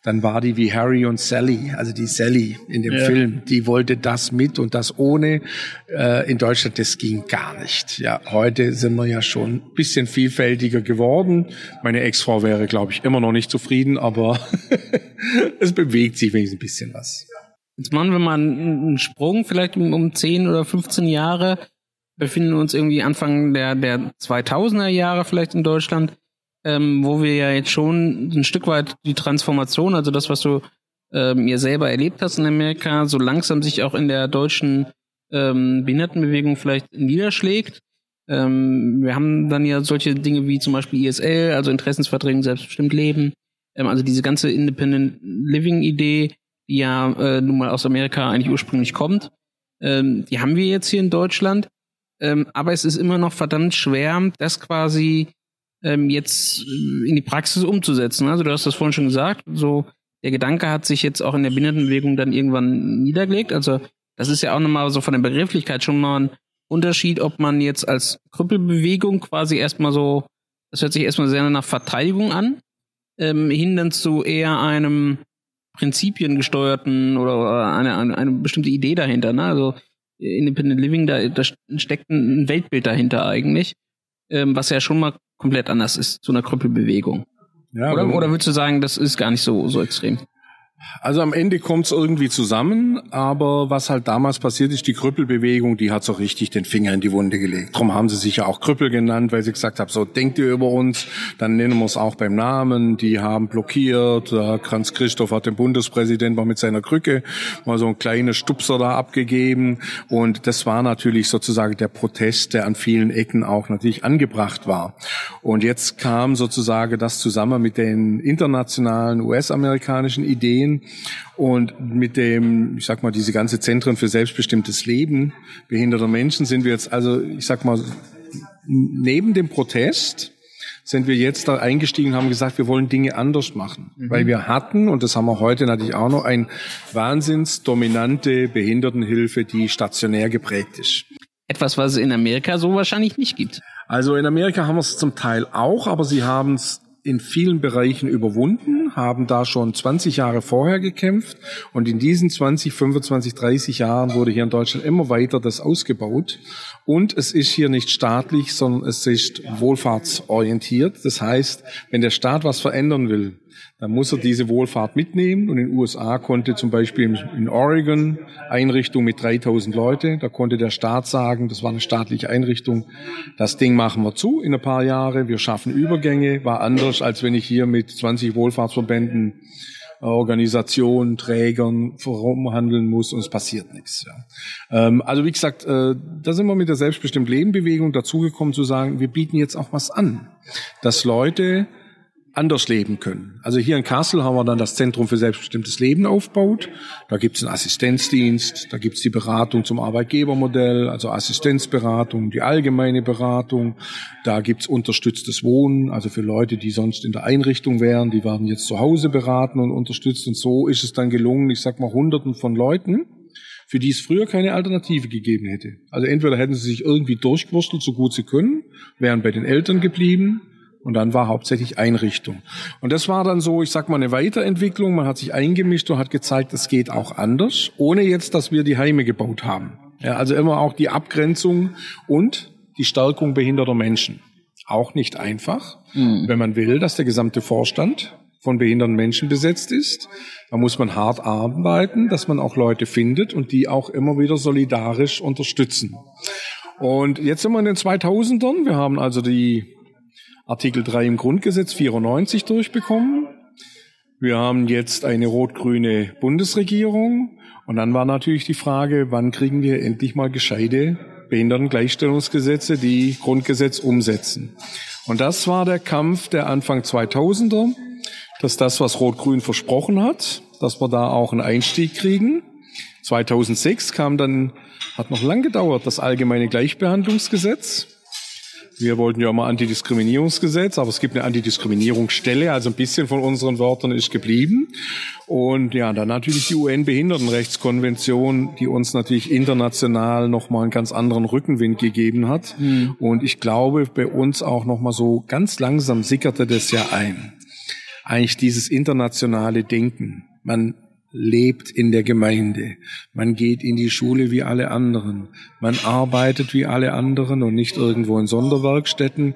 B: Dann war die wie Harry und Sally, also die Sally in dem ja. Film, die wollte das mit und das ohne. Äh, in Deutschland, das ging gar nicht. Ja, heute sind wir ja schon ein bisschen vielfältiger geworden. Meine Ex-Frau wäre, glaube ich, immer noch nicht zufrieden, aber es bewegt sich wenigstens ein bisschen was.
A: Jetzt machen wir mal einen Sprung, vielleicht um, um 10 oder 15 Jahre. Befinden uns irgendwie Anfang der, der 2000er Jahre vielleicht in Deutschland, ähm, wo wir ja jetzt schon ein Stück weit die Transformation, also das, was du ähm, ihr selber erlebt hast in Amerika, so langsam sich auch in der deutschen ähm, Behindertenbewegung vielleicht niederschlägt. Ähm, wir haben dann ja solche Dinge wie zum Beispiel ISL, also Interessensverträge selbstbestimmt leben. Ähm, also diese ganze Independent Living Idee, die ja äh, nun mal aus Amerika eigentlich ursprünglich kommt. Ähm, die haben wir jetzt hier in Deutschland. Ähm, aber es ist immer noch verdammt schwer, das quasi ähm, jetzt in die Praxis umzusetzen. Also du hast das vorhin schon gesagt, so der Gedanke hat sich jetzt auch in der Behindertenbewegung dann irgendwann niedergelegt. Also das ist ja auch nochmal so von der Begrifflichkeit schon mal ein Unterschied, ob man jetzt als Krüppelbewegung quasi erstmal so, das hört sich erstmal sehr nach Verteidigung an, ähm, hin dann zu eher einem prinzipiengesteuerten oder eine, eine, eine bestimmte Idee dahinter. Ne? Also Independent Living, da, da steckt ein Weltbild dahinter eigentlich, ähm, was ja schon mal komplett anders ist zu einer Krüppelbewegung. Ja, oder, oder würdest du sagen, das ist gar nicht so, so extrem?
B: Also am Ende kommt es irgendwie zusammen, aber was halt damals passiert ist, die Krüppelbewegung, die hat so richtig den Finger in die Wunde gelegt. Darum haben sie sich ja auch Krüppel genannt, weil sie gesagt haben, so denkt ihr über uns, dann nennen wir es auch beim Namen. Die haben blockiert, Kranz Christoph hat den Bundespräsident mal mit seiner Krücke mal so ein kleines Stupser da abgegeben und das war natürlich sozusagen der Protest, der an vielen Ecken auch natürlich angebracht war. Und jetzt kam sozusagen das zusammen mit den internationalen US-amerikanischen Ideen, Medien und mit dem, ich sag mal, diese ganze Zentren für selbstbestimmtes Leben behinderter Menschen sind wir jetzt, also ich sag mal, neben dem Protest sind wir jetzt da eingestiegen und haben gesagt, wir wollen Dinge anders machen. Mhm. Weil wir hatten, und das haben wir heute natürlich auch noch, eine wahnsinns dominante Behindertenhilfe, die stationär geprägt ist.
A: Etwas, was es in Amerika so wahrscheinlich nicht gibt.
B: Also in Amerika haben wir es zum Teil auch, aber sie haben es in vielen Bereichen überwunden, haben da schon 20 Jahre vorher gekämpft und in diesen 20, 25, 30 Jahren wurde hier in Deutschland immer weiter das ausgebaut und es ist hier nicht staatlich, sondern es ist wohlfahrtsorientiert. Das heißt, wenn der Staat was verändern will, dann muss er diese Wohlfahrt mitnehmen. Und in den USA konnte zum Beispiel in Oregon Einrichtung mit 3000 Leute, da konnte der Staat sagen, das war eine staatliche Einrichtung, das Ding machen wir zu in ein paar Jahre, wir schaffen Übergänge, war anders, als wenn ich hier mit 20 Wohlfahrtsverbänden äh, Organisationen, Trägern herumhandeln muss und es passiert nichts. Ja. Ähm, also wie gesagt, äh, da sind wir mit der selbstbestimmt Leben Bewegung dazugekommen zu sagen, wir bieten jetzt auch was an, dass Leute anders leben können. Also hier in Kassel haben wir dann das Zentrum für selbstbestimmtes Leben aufgebaut. Da gibt es einen Assistenzdienst, da gibt es die Beratung zum Arbeitgebermodell, also Assistenzberatung, die allgemeine Beratung. Da gibt es unterstütztes Wohnen, also für Leute, die sonst in der Einrichtung wären, die werden jetzt zu Hause beraten und unterstützt. Und so ist es dann gelungen, ich sag mal, Hunderten von Leuten, für die es früher keine Alternative gegeben hätte. Also entweder hätten sie sich irgendwie durchgewurstelt, so gut sie können, wären bei den Eltern geblieben und dann war hauptsächlich Einrichtung. Und das war dann so, ich sag mal, eine Weiterentwicklung. Man hat sich eingemischt und hat gezeigt, es geht auch anders, ohne jetzt, dass wir die Heime gebaut haben. Ja, also immer auch die Abgrenzung und die Stärkung behinderter Menschen. Auch nicht einfach, mhm. wenn man will, dass der gesamte Vorstand von behinderten Menschen besetzt ist. Da muss man hart arbeiten, dass man auch Leute findet und die auch immer wieder solidarisch unterstützen. Und jetzt sind wir in den 2000ern. Wir haben also die Artikel 3 im Grundgesetz 94 durchbekommen. Wir haben jetzt eine rot-grüne Bundesregierung. Und dann war natürlich die Frage, wann kriegen wir endlich mal gescheite Behindertengleichstellungsgesetze, die Grundgesetz umsetzen. Und das war der Kampf der Anfang 2000er, dass das, was Rot-Grün versprochen hat, dass wir da auch einen Einstieg kriegen. 2006 kam dann, hat noch lang gedauert, das allgemeine Gleichbehandlungsgesetz. Wir wollten ja mal Antidiskriminierungsgesetz, aber es gibt eine Antidiskriminierungsstelle, also ein bisschen von unseren Wörtern ist geblieben. Und ja, dann natürlich die UN-Behindertenrechtskonvention, die uns natürlich international nochmal einen ganz anderen Rückenwind gegeben hat. Mhm. Und ich glaube, bei uns auch nochmal so ganz langsam sickerte das ja ein. Eigentlich dieses internationale Denken. Man lebt in der Gemeinde. Man geht in die Schule wie alle anderen. Man arbeitet wie alle anderen und nicht irgendwo in Sonderwerkstätten.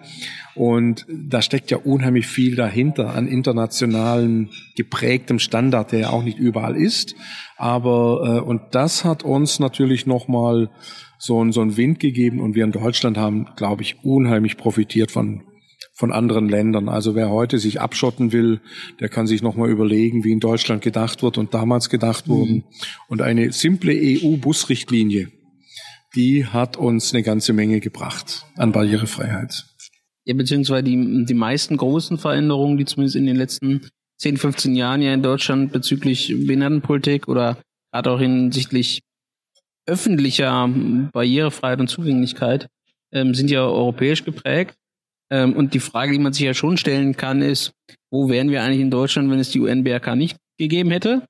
B: Und da steckt ja unheimlich viel dahinter an internationalen geprägtem Standard, der ja auch nicht überall ist. Aber äh, und das hat uns natürlich nochmal so, so einen Wind gegeben und wir in Deutschland haben, glaube ich, unheimlich profitiert von von anderen Ländern. Also wer heute sich abschotten will, der kann sich nochmal überlegen, wie in Deutschland gedacht wird und damals gedacht mhm. wurden. Und eine simple EU-Busrichtlinie, die hat uns eine ganze Menge gebracht an Barrierefreiheit.
A: Ja, beziehungsweise die, die meisten großen Veränderungen, die zumindest in den letzten 10, 15 Jahren ja in Deutschland bezüglich Behindertenpolitik oder gerade auch hinsichtlich öffentlicher Barrierefreiheit und Zugänglichkeit ähm, sind ja europäisch geprägt. Ähm, und die Frage, die man sich ja schon stellen kann, ist, wo wären wir eigentlich in Deutschland, wenn es die UN-BRK nicht gegeben hätte?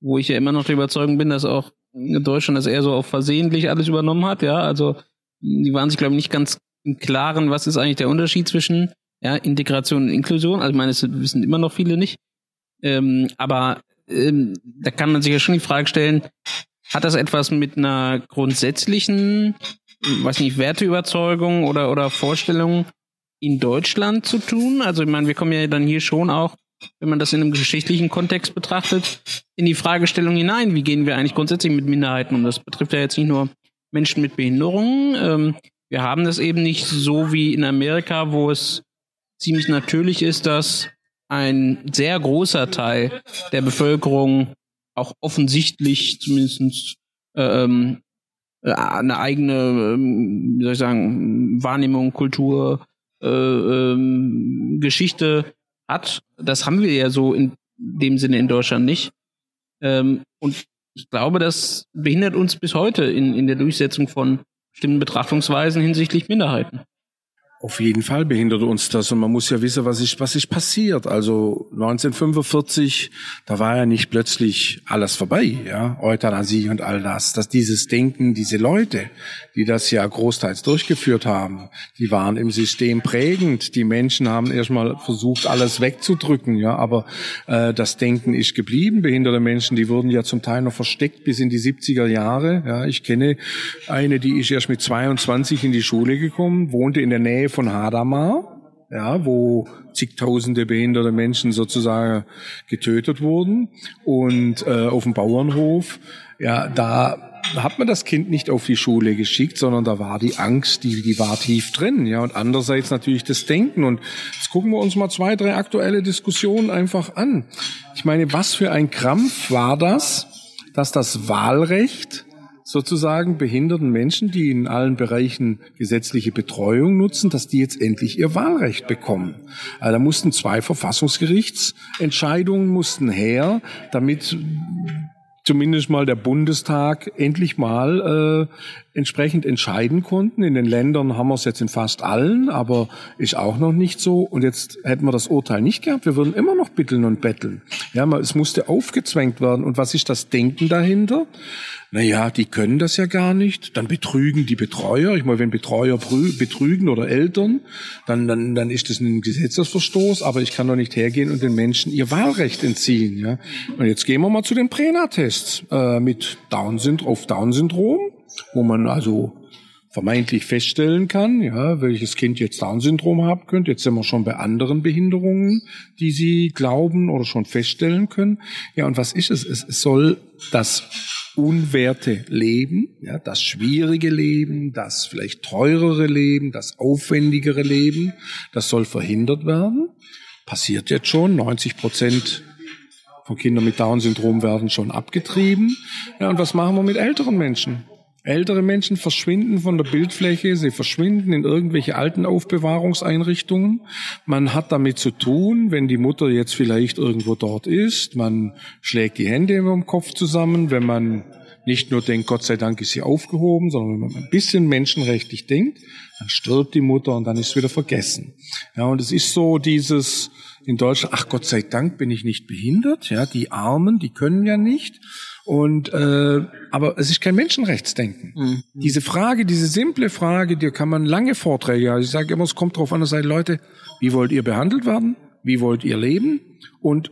A: Wo ich ja immer noch der Überzeugung bin, dass auch Deutschland das eher so auf versehentlich alles übernommen hat, ja. Also die waren sich, glaube ich, nicht ganz im Klaren, was ist eigentlich der Unterschied zwischen ja, Integration und Inklusion. Also ich meine, das wissen immer noch viele nicht. Ähm, aber ähm, da kann man sich ja schon die Frage stellen, hat das etwas mit einer grundsätzlichen, weiß nicht, Werteüberzeugung oder, oder Vorstellung in Deutschland zu tun? Also ich meine, wir kommen ja dann hier schon auch, wenn man das in einem geschichtlichen Kontext betrachtet, in die Fragestellung hinein, wie gehen wir eigentlich grundsätzlich mit Minderheiten um? Das betrifft ja jetzt nicht nur Menschen mit Behinderungen. Ähm, wir haben das eben nicht so wie in Amerika, wo es ziemlich natürlich ist, dass ein sehr großer Teil der Bevölkerung auch offensichtlich zumindest äh, ähm, äh, eine eigene, ähm, wie soll ich sagen, Wahrnehmung, Kultur, äh, ähm, Geschichte hat. Das haben wir ja so in dem Sinne in Deutschland nicht. Ähm, und ich glaube, das behindert uns bis heute in, in der Durchsetzung von bestimmten Betrachtungsweisen hinsichtlich Minderheiten.
B: Auf jeden Fall behindert uns das und man muss ja wissen, was ist, was ist passiert. Also 1945, da war ja nicht plötzlich alles vorbei, ja, Euthanasie und all das. Dass dieses Denken, diese Leute, die das ja großteils durchgeführt haben, die waren im System prägend. Die Menschen haben erstmal versucht, alles wegzudrücken, ja, aber äh, das Denken ist geblieben. Behinderte Menschen, die wurden ja zum Teil noch versteckt bis in die 70er Jahre. Ja, ich kenne eine, die ist erst mit 22 in die Schule gekommen, wohnte in der Nähe von Hadamar, ja, wo zigtausende behinderte Menschen sozusagen getötet wurden. Und äh, auf dem Bauernhof, ja, da hat man das Kind nicht auf die Schule geschickt, sondern da war die Angst, die, die war tief drin, ja, und andererseits natürlich das Denken. Und jetzt gucken wir uns mal zwei, drei aktuelle Diskussionen einfach an. Ich meine, was für ein Krampf war das, dass das Wahlrecht sozusagen behinderten Menschen, die in allen Bereichen gesetzliche Betreuung nutzen, dass die jetzt endlich ihr Wahlrecht bekommen. Also da mussten zwei Verfassungsgerichtsentscheidungen mussten her, damit zumindest mal der Bundestag endlich mal äh, entsprechend entscheiden konnten. In den Ländern haben wir es jetzt in fast allen, aber ist auch noch nicht so. Und jetzt hätten wir das Urteil nicht gehabt. Wir würden immer noch bitteln und betteln. Ja, es musste aufgezwängt werden. Und was ist das Denken dahinter? naja, die können das ja gar nicht, dann betrügen die Betreuer. Ich meine, wenn Betreuer betrügen oder Eltern, dann, dann, dann ist das ein Gesetzesverstoß, aber ich kann doch nicht hergehen und den Menschen ihr Wahlrecht entziehen. Ja? Und jetzt gehen wir mal zu den Prena-Tests äh, mit Down-Syndrom, auf Down-Syndrom, wo man also vermeintlich feststellen kann, ja, welches Kind jetzt Down-Syndrom haben könnte. Jetzt sind wir schon bei anderen Behinderungen, die sie glauben oder schon feststellen können. Ja, und was ist es? Es soll das unwerte Leben, ja, das schwierige Leben, das vielleicht teurere Leben, das aufwendigere Leben, das soll verhindert werden. Passiert jetzt schon. 90 Prozent von Kindern mit Down-Syndrom werden schon abgetrieben. Ja, und was machen wir mit älteren Menschen? Ältere Menschen verschwinden von der Bildfläche, sie verschwinden in irgendwelche alten Aufbewahrungseinrichtungen. Man hat damit zu tun, wenn die Mutter jetzt vielleicht irgendwo dort ist, man schlägt die Hände dem Kopf zusammen, wenn man nicht nur denkt, Gott sei Dank ist sie aufgehoben, sondern wenn man ein bisschen menschenrechtlich denkt, dann stirbt die Mutter und dann ist es wieder vergessen. Ja, und es ist so dieses in Deutschland, ach Gott sei Dank bin ich nicht behindert, ja, die Armen, die können ja nicht. Und äh, aber es ist kein Menschenrechtsdenken. Mhm. Diese Frage, diese simple Frage, die kann man lange Vorträge. Also ich sage immer, es kommt darauf an, dass Leute, wie wollt ihr behandelt werden? Wie wollt ihr leben? Und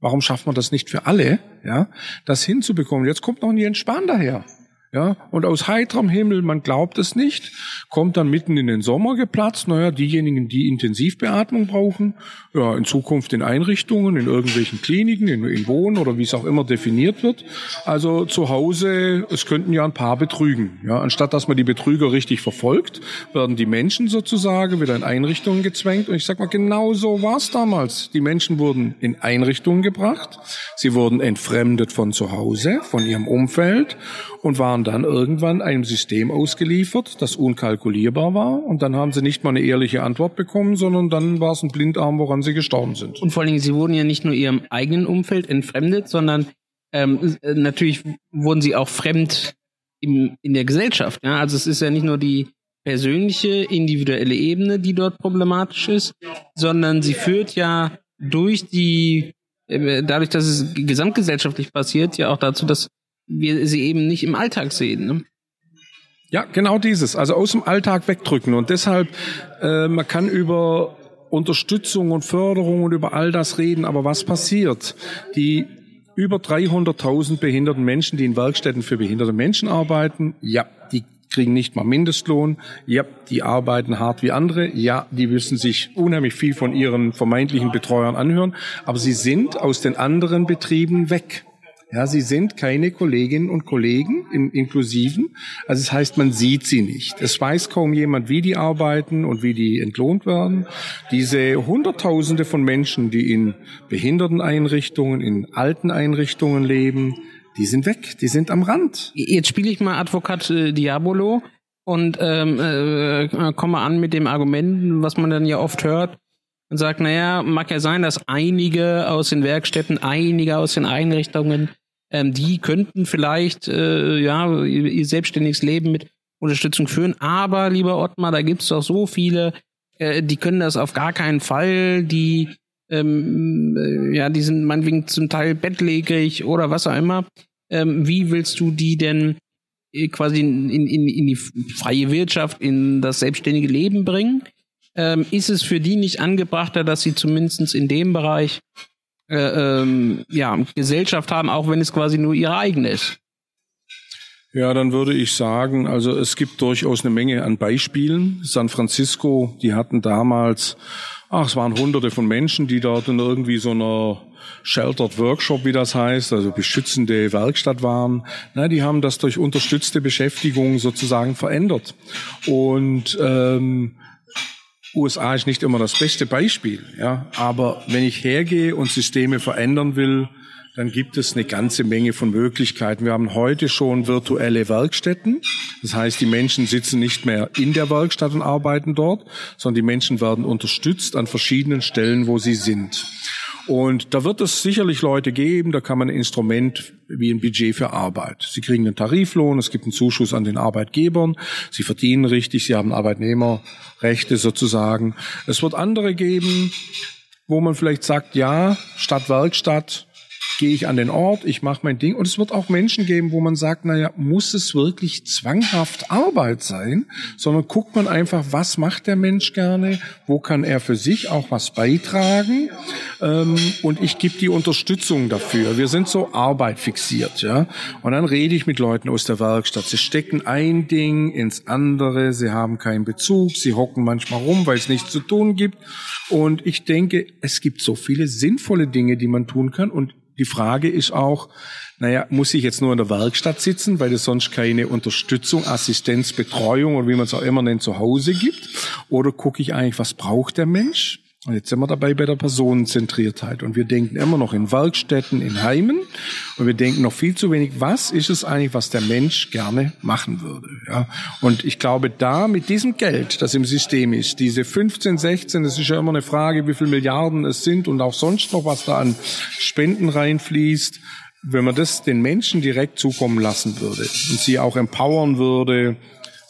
B: Warum schafft man das nicht für alle, ja, das hinzubekommen? Jetzt kommt noch ein Jens Spahn daher. Ja, und aus heiterem Himmel, man glaubt es nicht, kommt dann mitten in den Sommer geplatzt, naja, diejenigen, die Intensivbeatmung brauchen, ja, in Zukunft in Einrichtungen, in irgendwelchen Kliniken, in, in Wohnen oder wie es auch immer definiert wird. Also zu Hause, es könnten ja ein paar betrügen. Ja, anstatt dass man die Betrüger richtig verfolgt, werden die Menschen sozusagen wieder in Einrichtungen gezwängt. Und ich sag mal, genau so war es damals. Die Menschen wurden in Einrichtungen gebracht, sie wurden entfremdet von zu Hause, von ihrem Umfeld und waren dann irgendwann einem System ausgeliefert, das unkalkulierbar war. Und dann haben sie nicht mal eine ehrliche Antwort bekommen, sondern dann war es ein Blindarm, woran sie gestorben sind.
A: Und vor allen Dingen, sie wurden ja nicht nur ihrem eigenen Umfeld entfremdet, sondern ähm, äh, natürlich wurden sie auch fremd im, in der Gesellschaft. Ja? Also es ist ja nicht nur die persönliche, individuelle Ebene, die dort problematisch ist, sondern sie führt ja durch die, äh, dadurch, dass es gesamtgesellschaftlich passiert, ja auch dazu, dass wir sie eben nicht im Alltag sehen. Ne?
B: Ja, genau dieses. Also aus dem Alltag wegdrücken. Und deshalb, äh, man kann über Unterstützung und Förderung und über all das reden, aber was passiert? Die über 300.000 behinderten Menschen, die in Werkstätten für behinderte Menschen arbeiten, ja, die kriegen nicht mal Mindestlohn. Ja, die arbeiten hart wie andere. Ja, die müssen sich unheimlich viel von ihren vermeintlichen Betreuern anhören. Aber sie sind aus den anderen Betrieben weg. Ja, sie sind keine Kolleginnen und Kollegen im Inklusiven. Also das heißt, man sieht sie nicht. Es weiß kaum jemand, wie die arbeiten und wie die entlohnt werden. Diese Hunderttausende von Menschen, die in Behinderteneinrichtungen, in alten Einrichtungen leben, die sind weg, die sind am Rand.
A: Jetzt spiele ich mal Advokat äh, Diabolo und ähm, äh, komme an mit dem Argument, was man dann ja oft hört, und sagt, naja, mag ja sein, dass einige aus den Werkstätten, einige aus den Einrichtungen, ähm, die könnten vielleicht äh, ja ihr selbstständiges Leben mit Unterstützung führen. Aber, lieber Ottmar, da gibt's doch so viele, äh, die können das auf gar keinen Fall, die ähm, äh, ja, die sind meinetwegen zum Teil bettlägerig oder was auch immer. Ähm, wie willst du die denn äh, quasi in, in, in die freie Wirtschaft, in das selbstständige Leben bringen? Ähm, ist es für die nicht angebrachter, dass sie zumindest in dem Bereich äh, ähm, ja, Gesellschaft haben, auch wenn es quasi nur ihre eigene ist?
B: Ja, dann würde ich sagen, also es gibt durchaus eine Menge an Beispielen. San Francisco, die hatten damals, ach, es waren hunderte von Menschen, die dort in irgendwie so einer Sheltered Workshop, wie das heißt, also beschützende Werkstatt waren. Na, die haben das durch unterstützte Beschäftigung sozusagen verändert. Und ähm, USA ist nicht immer das beste Beispiel, ja. Aber wenn ich hergehe und Systeme verändern will, dann gibt es eine ganze Menge von Möglichkeiten. Wir haben heute schon virtuelle Werkstätten. Das heißt, die Menschen sitzen nicht mehr in der Werkstatt und arbeiten dort, sondern die Menschen werden unterstützt an verschiedenen Stellen, wo sie sind. Und da wird es sicherlich Leute geben, da kann man ein Instrument wie ein Budget für Arbeit. Sie kriegen einen Tariflohn, es gibt einen Zuschuss an den Arbeitgebern, sie verdienen richtig, sie haben Arbeitnehmerrechte sozusagen. Es wird andere geben, wo man vielleicht sagt, ja, Stadt Werkstatt, gehe ich an den Ort, ich mache mein Ding. Und es wird auch Menschen geben, wo man sagt, naja, muss es wirklich zwanghaft Arbeit sein, sondern guckt man einfach, was macht der Mensch gerne, wo kann er für sich auch was beitragen. Ähm, und ich gebe die Unterstützung dafür. Wir sind so Arbeit fixiert, ja. Und dann rede ich mit Leuten aus der Werkstatt. Sie stecken ein Ding ins andere, sie haben keinen Bezug, sie hocken manchmal rum, weil es nichts zu tun gibt. Und ich denke, es gibt so viele sinnvolle Dinge, die man tun kann. Und die Frage ist auch, naja, muss ich jetzt nur in der Werkstatt sitzen, weil es sonst keine Unterstützung, Assistenz, Betreuung oder wie man es auch immer nennt, zu Hause gibt? Oder gucke ich eigentlich, was braucht der Mensch? Und jetzt sind wir dabei bei der Personenzentriertheit. Und wir denken immer noch in Werkstätten, in Heimen. Und wir denken noch viel zu wenig, was ist es eigentlich, was der Mensch gerne machen würde. Ja? Und ich glaube, da mit diesem Geld, das im System ist, diese 15, 16, das ist ja immer eine Frage, wie viel Milliarden es sind und auch sonst noch, was da an Spenden reinfließt, wenn man das den Menschen direkt zukommen lassen würde und sie auch empowern würde,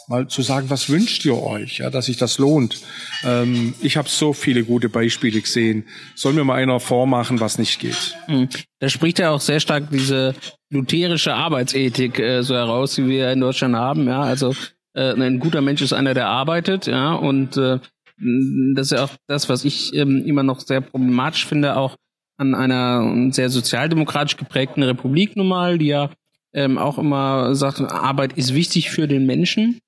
B: mal zu sagen, was wünscht ihr euch, ja, dass sich das lohnt. Ähm, ich habe so viele gute Beispiele gesehen. Soll mir mal einer vormachen, was nicht geht.
A: Mhm. Da spricht ja auch sehr stark diese lutherische Arbeitsethik äh, so heraus, die wir in Deutschland haben. Ja, also äh, ein guter Mensch ist einer, der arbeitet, ja, und äh, das ist ja auch das, was ich ähm, immer noch sehr problematisch finde, auch an einer sehr sozialdemokratisch geprägten Republik nun mal, die ja ähm, auch immer sagt, Arbeit ist wichtig für den Menschen.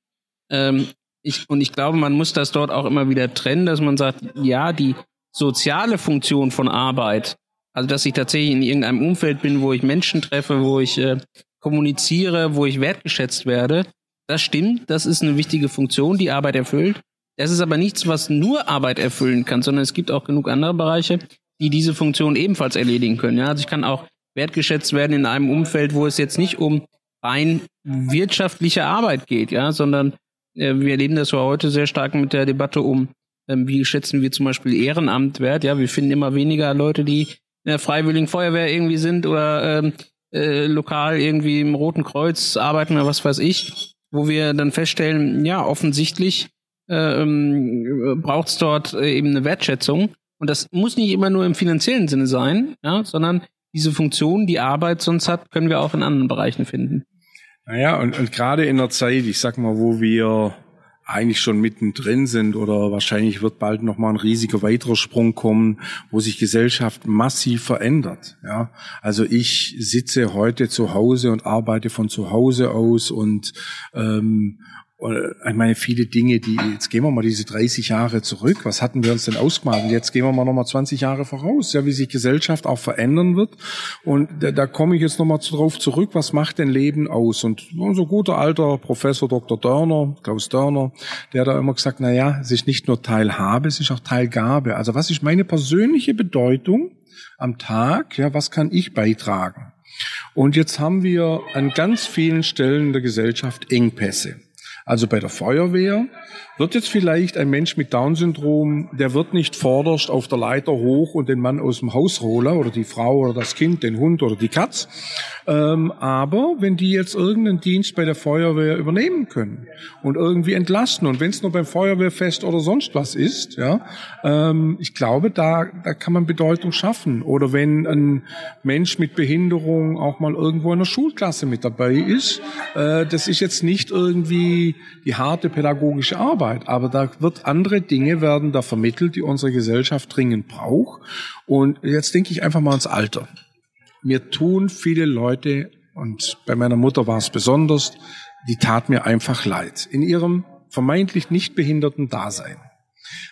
A: Ähm, ich, und ich glaube, man muss das dort auch immer wieder trennen, dass man sagt, ja, die soziale Funktion von Arbeit, also dass ich tatsächlich in irgendeinem Umfeld bin, wo ich Menschen treffe, wo ich äh, kommuniziere, wo ich wertgeschätzt werde, das stimmt, das ist eine wichtige Funktion, die Arbeit erfüllt. Das ist aber nichts, was nur Arbeit erfüllen kann, sondern es gibt auch genug andere Bereiche, die diese Funktion ebenfalls erledigen können. Ja, also ich kann auch wertgeschätzt werden in einem Umfeld, wo es jetzt nicht um rein wirtschaftliche Arbeit geht, ja, sondern wir erleben das ja heute sehr stark mit der Debatte um, ähm, wie schätzen wir zum Beispiel Ehrenamt wert. Ja, wir finden immer weniger Leute, die in der Freiwilligen Feuerwehr irgendwie sind oder ähm, äh, lokal irgendwie im Roten Kreuz arbeiten oder was weiß ich, wo wir dann feststellen, ja, offensichtlich äh, ähm, braucht es dort äh, eben eine Wertschätzung. Und das muss nicht immer nur im finanziellen Sinne sein, ja, sondern diese Funktion, die Arbeit sonst hat, können wir auch in anderen Bereichen finden.
B: Naja, und, und gerade in der Zeit, ich sag mal, wo wir eigentlich schon mittendrin sind oder wahrscheinlich wird bald noch mal ein riesiger weiterer Sprung kommen, wo sich Gesellschaft massiv verändert. Ja, also ich sitze heute zu Hause und arbeite von zu Hause aus und ähm, ich meine, viele Dinge, die, jetzt gehen wir mal diese 30 Jahre zurück, was hatten wir uns denn ausgemalt? Und jetzt gehen wir mal nochmal 20 Jahre voraus, ja, wie sich Gesellschaft auch verändern wird. Und da, da komme ich jetzt nochmal drauf zurück, was macht denn Leben aus? Und unser guter alter Professor Dr. Dörner, Klaus Dörner, der hat da immer gesagt, na ja, es ist nicht nur Teilhabe, es ist auch Teilgabe. Also was ist meine persönliche Bedeutung am Tag? Ja, was kann ich beitragen? Und jetzt haben wir an ganz vielen Stellen der Gesellschaft Engpässe. Also bei der Feuerwehr wird jetzt vielleicht ein Mensch mit Down-Syndrom, der wird nicht vorderst auf der Leiter hoch und den Mann aus dem Haus holen oder die Frau oder das Kind, den Hund oder die Katz. Ähm, aber wenn die jetzt irgendeinen Dienst bei der Feuerwehr übernehmen können und irgendwie entlasten und wenn es nur beim Feuerwehrfest oder sonst was ist, ja, ähm, ich glaube, da, da kann man Bedeutung schaffen. Oder wenn ein Mensch mit Behinderung auch mal irgendwo in der Schulklasse mit dabei ist, äh, das ist jetzt nicht irgendwie die harte pädagogische Arbeit aber da wird andere Dinge werden da vermittelt, die unsere Gesellschaft dringend braucht. Und jetzt denke ich einfach mal ans Alter. Mir tun viele Leute, und bei meiner Mutter war es besonders, die tat mir einfach leid. In ihrem vermeintlich nicht behinderten Dasein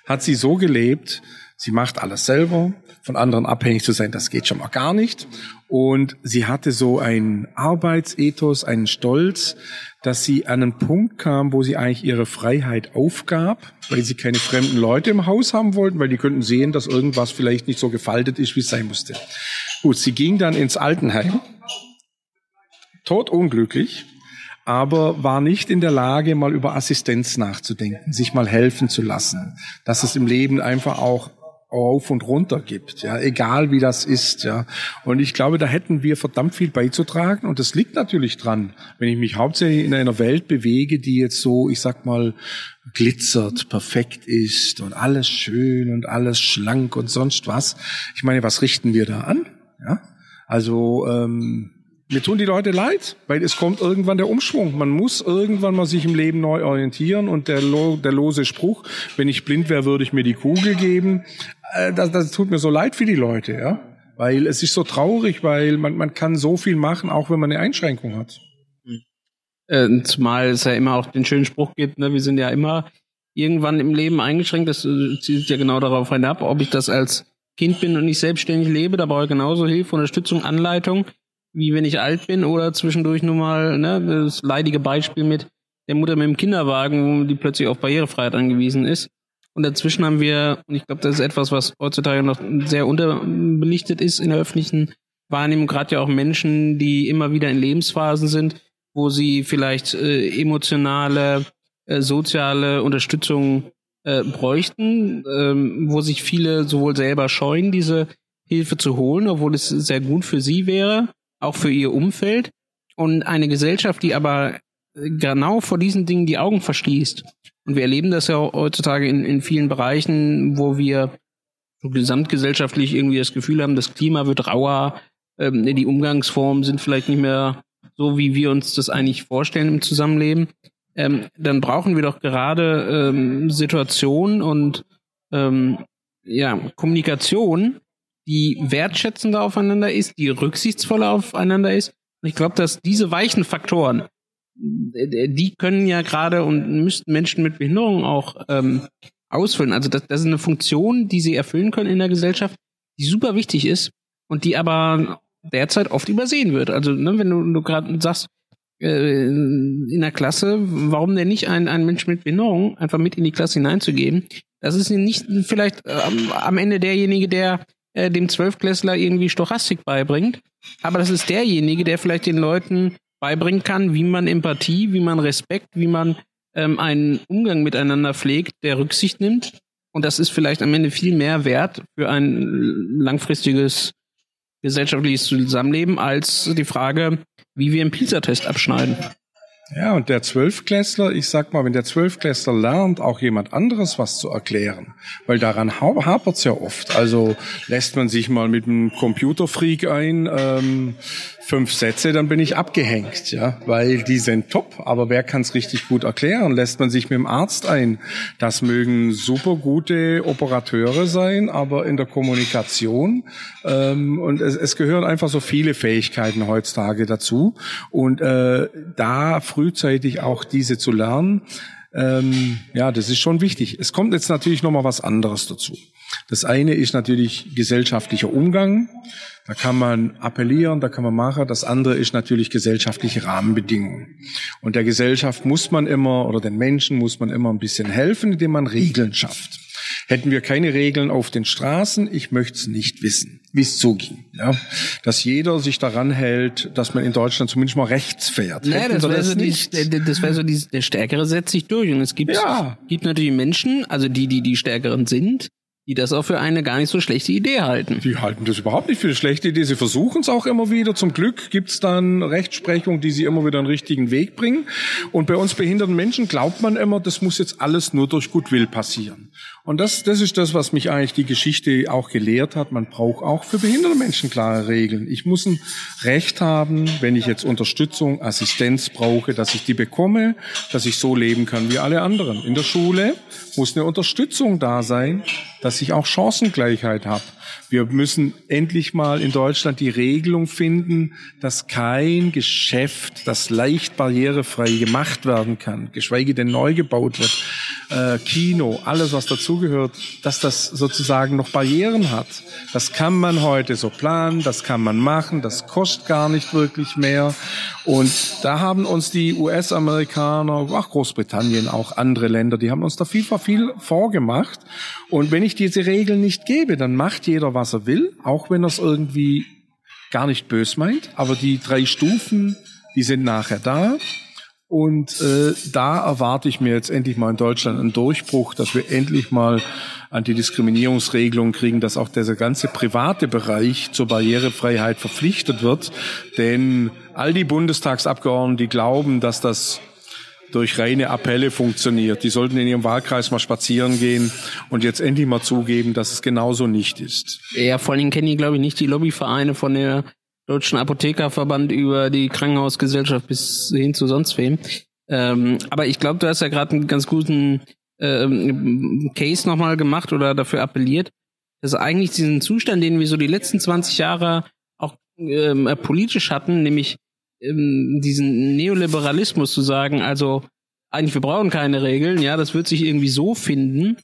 B: hat sie so gelebt, sie macht alles selber, von anderen abhängig zu sein, das geht schon mal gar nicht. Und sie hatte so ein Arbeitsethos, einen Stolz, dass sie an einen Punkt kam, wo sie eigentlich ihre Freiheit aufgab, weil sie keine fremden Leute im Haus haben wollten, weil die könnten sehen, dass irgendwas vielleicht nicht so gefaltet ist, wie es sein musste. Gut, sie ging dann ins Altenheim, totunglücklich, aber war nicht in der Lage, mal über Assistenz nachzudenken, sich mal helfen zu lassen, dass es im Leben einfach auch auf und runter gibt, ja, egal wie das ist, ja. Und ich glaube, da hätten wir verdammt viel beizutragen und das liegt natürlich dran, wenn ich mich hauptsächlich in einer Welt bewege, die jetzt so, ich sag mal, glitzert, perfekt ist und alles schön und alles schlank und sonst was. Ich meine, was richten wir da an? Ja, also ähm, mir tun die Leute leid, weil es kommt irgendwann der Umschwung. Man muss irgendwann mal sich im Leben neu orientieren und der, lo der lose Spruch, wenn ich blind wäre, würde ich mir die Kugel geben. Äh, das, das tut mir so leid für die Leute, ja. Weil es ist so traurig, weil man, man kann so viel machen, auch wenn man eine Einschränkung hat.
A: Äh, zumal es ja immer auch den schönen Spruch gibt, ne, wir sind ja immer irgendwann im Leben eingeschränkt. Das äh, zieht ja genau darauf hinab, ob ich das als Kind bin und nicht selbstständig lebe, da brauche ich genauso Hilfe, Unterstützung, Anleitung wie wenn ich alt bin oder zwischendurch nur mal ne, das leidige Beispiel mit der Mutter mit dem Kinderwagen, die plötzlich auf Barrierefreiheit angewiesen ist. Und dazwischen haben wir, und ich glaube, das ist etwas, was heutzutage noch sehr unterbelichtet ist in der öffentlichen Wahrnehmung, gerade ja auch Menschen, die immer wieder in Lebensphasen sind, wo sie vielleicht äh, emotionale, äh, soziale Unterstützung äh, bräuchten, ähm, wo sich viele sowohl selber scheuen, diese Hilfe zu holen, obwohl es sehr gut für sie wäre, auch für ihr Umfeld. Und eine Gesellschaft, die aber genau vor diesen Dingen die Augen verschließt. Und wir erleben das ja heutzutage in, in vielen Bereichen, wo wir so gesamtgesellschaftlich irgendwie das Gefühl haben, das Klima wird rauer, ähm, die Umgangsformen sind vielleicht nicht mehr so, wie wir uns das eigentlich vorstellen im Zusammenleben. Ähm, dann brauchen wir doch gerade ähm, Situationen und ähm, ja, Kommunikation, die wertschätzender aufeinander ist, die rücksichtsvoller aufeinander ist. Und ich glaube, dass diese weichen Faktoren, die können ja gerade und müssten Menschen mit Behinderung auch ähm, ausfüllen. Also das, das ist eine Funktion, die sie erfüllen können in der Gesellschaft, die super wichtig ist und die aber derzeit oft übersehen wird. Also ne, wenn du, du gerade sagst, äh, in der Klasse, warum denn nicht einen, einen Menschen mit Behinderung einfach mit in die Klasse hineinzugeben? Das ist nicht vielleicht äh, am Ende derjenige, der äh, dem Zwölfklässler irgendwie Stochastik beibringt, aber das ist derjenige, der vielleicht den Leuten beibringen kann, wie man Empathie, wie man Respekt, wie man ähm, einen Umgang miteinander pflegt, der Rücksicht nimmt. Und das ist vielleicht am Ende viel mehr wert für ein langfristiges gesellschaftliches Zusammenleben als die Frage, wie wir einen PISA-Test abschneiden.
B: Ja, und der Zwölfklässler, ich sag mal, wenn der Zwölfklässler lernt, auch jemand anderes was zu erklären, weil daran hapert's ja oft. Also lässt man sich mal mit einem Computerfreak ein, ähm, fünf Sätze, dann bin ich abgehängt, ja, weil die sind top. Aber wer kann es richtig gut erklären? Lässt man sich mit dem Arzt ein? Das mögen super gute Operateure sein, aber in der Kommunikation ähm, und es, es gehören einfach so viele Fähigkeiten heutzutage dazu und äh, da frühzeitig auch diese zu lernen. Ähm, ja, das ist schon wichtig. Es kommt jetzt natürlich noch mal was anderes dazu. Das eine ist natürlich gesellschaftlicher Umgang. Da kann man appellieren, da kann man machen. Das andere ist natürlich gesellschaftliche Rahmenbedingungen. Und der Gesellschaft muss man immer oder den Menschen muss man immer ein bisschen helfen, indem man Regeln schafft. Hätten wir keine Regeln auf den Straßen, ich möchte es nicht wissen, wie es zuging. Ja? Dass jeder sich daran hält, dass man in Deutschland zumindest mal rechts fährt.
A: Naja, das wäre so, die, das wär so die, der Stärkere setzt sich durch. Und es gibt, ja. gibt natürlich Menschen, also die, die die Stärkeren sind, die das auch für eine gar nicht so schlechte Idee halten.
B: Die halten das überhaupt nicht für eine schlechte Idee. Sie versuchen es auch immer wieder. Zum Glück gibt's dann Rechtsprechung, die sie immer wieder einen richtigen Weg bringen. Und bei uns behinderten Menschen glaubt man immer, das muss jetzt alles nur durch Goodwill passieren. Und das, das ist das, was mich eigentlich die Geschichte auch gelehrt hat. Man braucht auch für behinderte Menschen klare Regeln. Ich muss ein Recht haben, wenn ich jetzt Unterstützung, Assistenz brauche, dass ich die bekomme, dass ich so leben kann wie alle anderen. In der Schule muss eine Unterstützung da sein, dass ich auch Chancengleichheit habe. Wir müssen endlich mal in Deutschland die Regelung finden, dass kein Geschäft, das leicht barrierefrei gemacht werden kann, geschweige denn neu gebaut wird, äh, Kino, alles was dazugehört, dass das sozusagen noch Barrieren hat. Das kann man heute so planen, das kann man machen, das kostet gar nicht wirklich mehr. Und da haben uns die US-Amerikaner, auch Großbritannien, auch andere Länder, die haben uns da viel, viel vorgemacht. Und wenn ich diese Regeln nicht gebe, dann macht jeder, was er will, auch wenn er es irgendwie gar nicht bös meint. Aber die drei Stufen, die sind nachher da. Und äh, da erwarte ich mir jetzt endlich mal in Deutschland einen Durchbruch, dass wir endlich mal Antidiskriminierungsregelungen kriegen, dass auch dieser ganze private Bereich zur Barrierefreiheit verpflichtet wird. Denn all die Bundestagsabgeordneten, die glauben, dass das durch reine Appelle funktioniert. Die sollten in ihrem Wahlkreis mal spazieren gehen und jetzt endlich mal zugeben, dass es genauso nicht ist.
A: Ja, vor allem kennen die, glaube ich, nicht die Lobbyvereine von der Deutschen Apothekerverband über die Krankenhausgesellschaft bis hin zu sonst wem. Ähm, aber ich glaube, du hast ja gerade einen ganz guten ähm, Case nochmal gemacht oder dafür appelliert, dass eigentlich diesen Zustand, den wir so die letzten 20 Jahre auch ähm, politisch hatten, nämlich diesen Neoliberalismus zu sagen, also eigentlich wir brauchen keine Regeln, ja, das wird sich irgendwie so finden,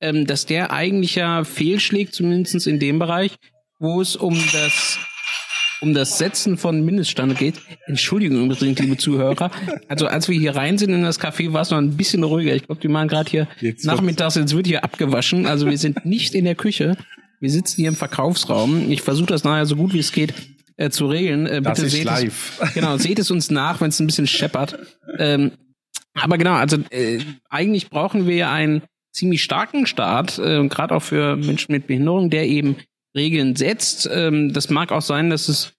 A: ähm, dass der eigentlich ja fehlschlägt, zumindest in dem Bereich, wo es um das um das Setzen von Mindeststande geht. Entschuldigung übrigens, liebe Zuhörer. Also als wir hier rein sind in das Café, war es noch ein bisschen ruhiger. Ich glaube, die machen gerade hier jetzt nachmittags, jetzt wird hier abgewaschen. Also wir sind nicht in der Küche. Wir sitzen hier im Verkaufsraum. Ich versuche das nachher so gut wie es geht äh, zu regeln. Äh, bitte seht live. Es, genau, seht es uns nach, wenn es ein bisschen scheppert. Ähm, aber genau, also äh, eigentlich brauchen wir einen ziemlich starken Staat, äh, gerade auch für Menschen mit Behinderung, der eben Regeln setzt. Ähm, das mag auch sein, dass es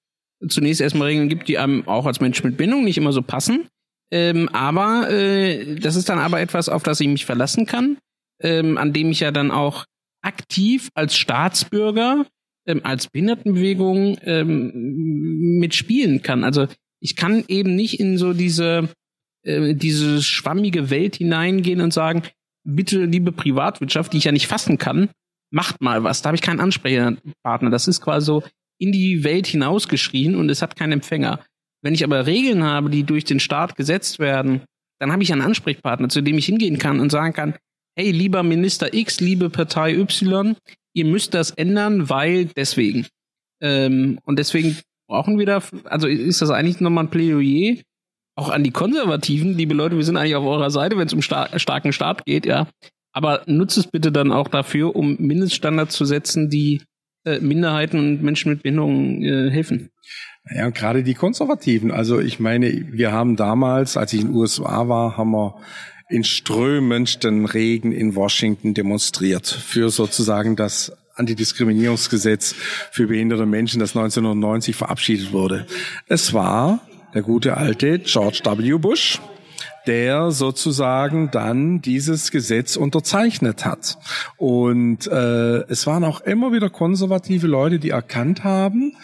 A: zunächst erstmal Regeln gibt, die einem auch als Mensch mit Bindung nicht immer so passen. Ähm, aber äh, das ist dann aber etwas, auf das ich mich verlassen kann, ähm, an dem ich ja dann auch aktiv als Staatsbürger, ähm, als Behindertenbewegung ähm, mitspielen kann. Also ich kann eben nicht in so diese, äh, diese schwammige Welt hineingehen und sagen, bitte, liebe Privatwirtschaft, die ich ja nicht fassen kann, macht mal was. Da habe ich keinen Ansprechpartner. Das ist quasi so in die Welt hinausgeschrien und es hat keinen Empfänger. Wenn ich aber Regeln habe, die durch den Staat gesetzt werden, dann habe ich einen Ansprechpartner, zu dem ich hingehen kann und sagen kann, hey, lieber Minister X, liebe Partei Y, ihr müsst das ändern, weil deswegen. Ähm, und deswegen brauchen wir da, also ist das eigentlich nochmal ein Plädoyer, auch an die Konservativen, liebe Leute, wir sind eigentlich auf eurer Seite, wenn es um star starken Staat geht, ja. Aber nutzt es bitte dann auch dafür, um Mindeststandards zu setzen, die äh, Minderheiten und Menschen mit Behinderungen äh, helfen.
B: Ja, gerade die Konservativen. Also ich meine, wir haben damals, als ich in den USA war, haben wir in strömendsten Regen in Washington demonstriert für sozusagen das Antidiskriminierungsgesetz für behinderte Menschen, das 1990 verabschiedet wurde. Es war der gute alte George W. Bush, der sozusagen dann dieses Gesetz unterzeichnet hat. Und äh, es waren auch immer wieder konservative Leute, die erkannt haben,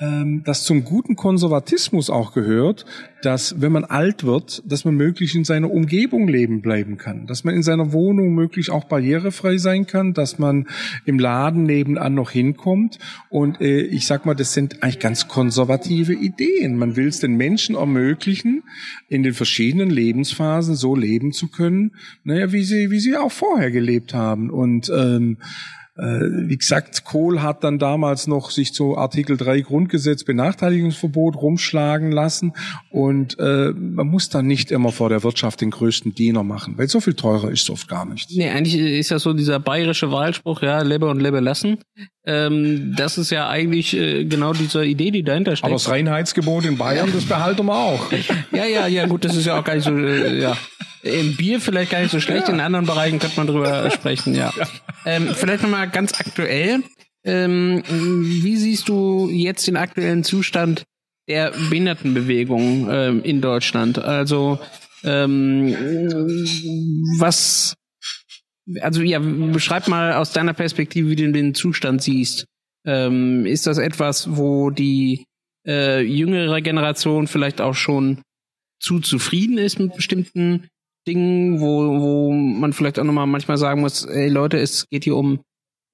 B: ähm, dass zum guten Konservatismus auch gehört, dass wenn man alt wird, dass man möglichst in seiner Umgebung leben bleiben kann, dass man in seiner Wohnung möglichst auch barrierefrei sein kann, dass man im Laden nebenan noch hinkommt. Und äh, ich sag mal, das sind eigentlich ganz konservative Ideen. Man will es den Menschen ermöglichen, in den verschiedenen Lebensphasen so leben zu können, naja, wie sie, wie sie auch vorher gelebt haben. Und ähm, äh, wie gesagt, Kohl hat dann damals noch sich zu Artikel 3 Grundgesetz Benachteiligungsverbot rumschlagen lassen und äh, man muss dann nicht immer vor der Wirtschaft den größten Diener machen, weil so viel teurer ist es oft gar nicht.
A: Nee, eigentlich ist ja so dieser bayerische Wahlspruch, ja, lebe und lebe lassen. Ähm, das ist ja eigentlich äh, genau diese Idee, die dahinter steckt.
B: Aber das Reinheitsgebot in Bayern, das behalten wir auch.
A: ja, ja, ja, gut, das ist ja auch gar nicht so, äh, ja. Im Bier vielleicht gar nicht so schlecht, ja. in anderen Bereichen könnte man drüber sprechen, ja. Ähm, vielleicht nochmal ganz aktuell. Ähm, wie siehst du jetzt den aktuellen Zustand der Behindertenbewegung ähm, in Deutschland? Also ähm, was, also ja, beschreib mal aus deiner Perspektive, wie du den Zustand siehst. Ähm, ist das etwas, wo die äh, jüngere Generation vielleicht auch schon zu zufrieden ist mit bestimmten Dingen, wo, wo man vielleicht auch nochmal manchmal sagen muss, ey Leute, es geht hier um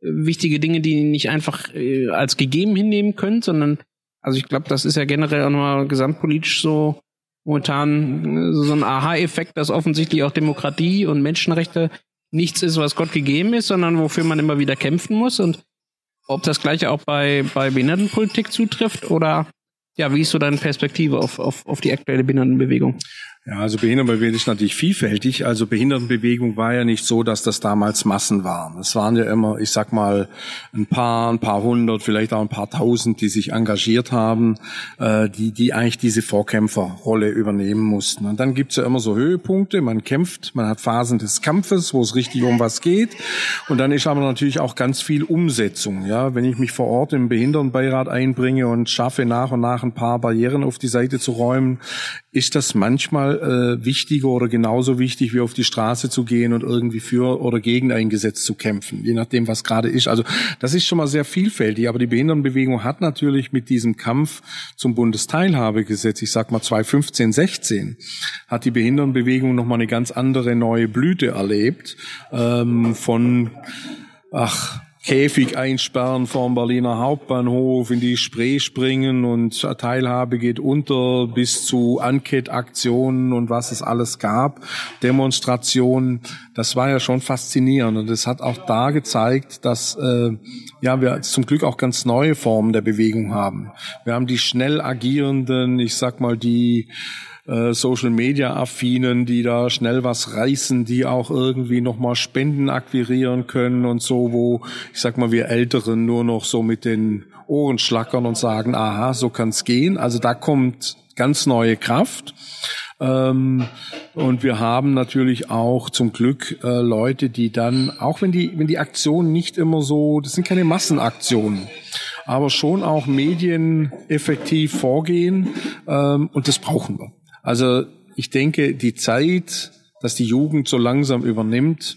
A: äh, wichtige Dinge, die nicht einfach äh, als gegeben hinnehmen können, sondern, also ich glaube, das ist ja generell auch nochmal gesamtpolitisch so momentan äh, so ein Aha-Effekt, dass offensichtlich auch Demokratie und Menschenrechte nichts ist, was Gott gegeben ist, sondern wofür man immer wieder kämpfen muss. Und ob das gleiche auch bei, bei Behindertenpolitik zutrifft oder ja, wie ist so deine Perspektive auf, auf, auf die aktuelle Behindertenbewegung?
B: Ja, also Behindertenbewegung ist natürlich vielfältig. Also Behindertenbewegung war ja nicht so, dass das damals Massen waren. Es waren ja immer, ich sag mal, ein paar, ein paar hundert, vielleicht auch ein paar tausend, die sich engagiert haben, äh, die, die eigentlich diese Vorkämpferrolle übernehmen mussten. Und dann gibt's ja immer so Höhepunkte. Man kämpft, man hat Phasen des Kampfes, wo es richtig um was geht. Und dann ist aber natürlich auch ganz viel Umsetzung. Ja, wenn ich mich vor Ort im Behindertenbeirat einbringe und schaffe, nach und nach ein paar Barrieren auf die Seite zu räumen, ist das manchmal äh, wichtiger oder genauso wichtig, wie auf die Straße zu gehen und irgendwie für oder gegen ein Gesetz zu kämpfen, je nachdem, was gerade ist. Also das ist schon mal sehr vielfältig, aber die Behindertenbewegung hat natürlich mit diesem Kampf zum Bundesteilhabegesetz, ich sag mal 2015, 16, hat die Behindertenbewegung nochmal eine ganz andere neue Blüte erlebt ähm, von ach, Käfig einsperren vorm Berliner Hauptbahnhof, in die Spree springen und Teilhabe geht unter bis zu Enquete-Aktionen und was es alles gab, Demonstrationen. Das war ja schon faszinierend und es hat auch da gezeigt, dass äh, ja wir zum Glück auch ganz neue Formen der Bewegung haben. Wir haben die schnell agierenden, ich sag mal die äh, Social Media affinen, die da schnell was reißen, die auch irgendwie nochmal Spenden akquirieren können und so, wo ich sag mal wir Älteren nur noch so mit den Ohren schlackern und sagen, aha, so kann's gehen. Also da kommt ganz neue Kraft. Ähm, und wir haben natürlich auch zum Glück äh, Leute, die dann, auch wenn die, wenn die Aktionen nicht immer so, das sind keine Massenaktionen, aber schon auch medieneffektiv vorgehen ähm, und das brauchen wir. Also ich denke, die Zeit, dass die Jugend so langsam übernimmt,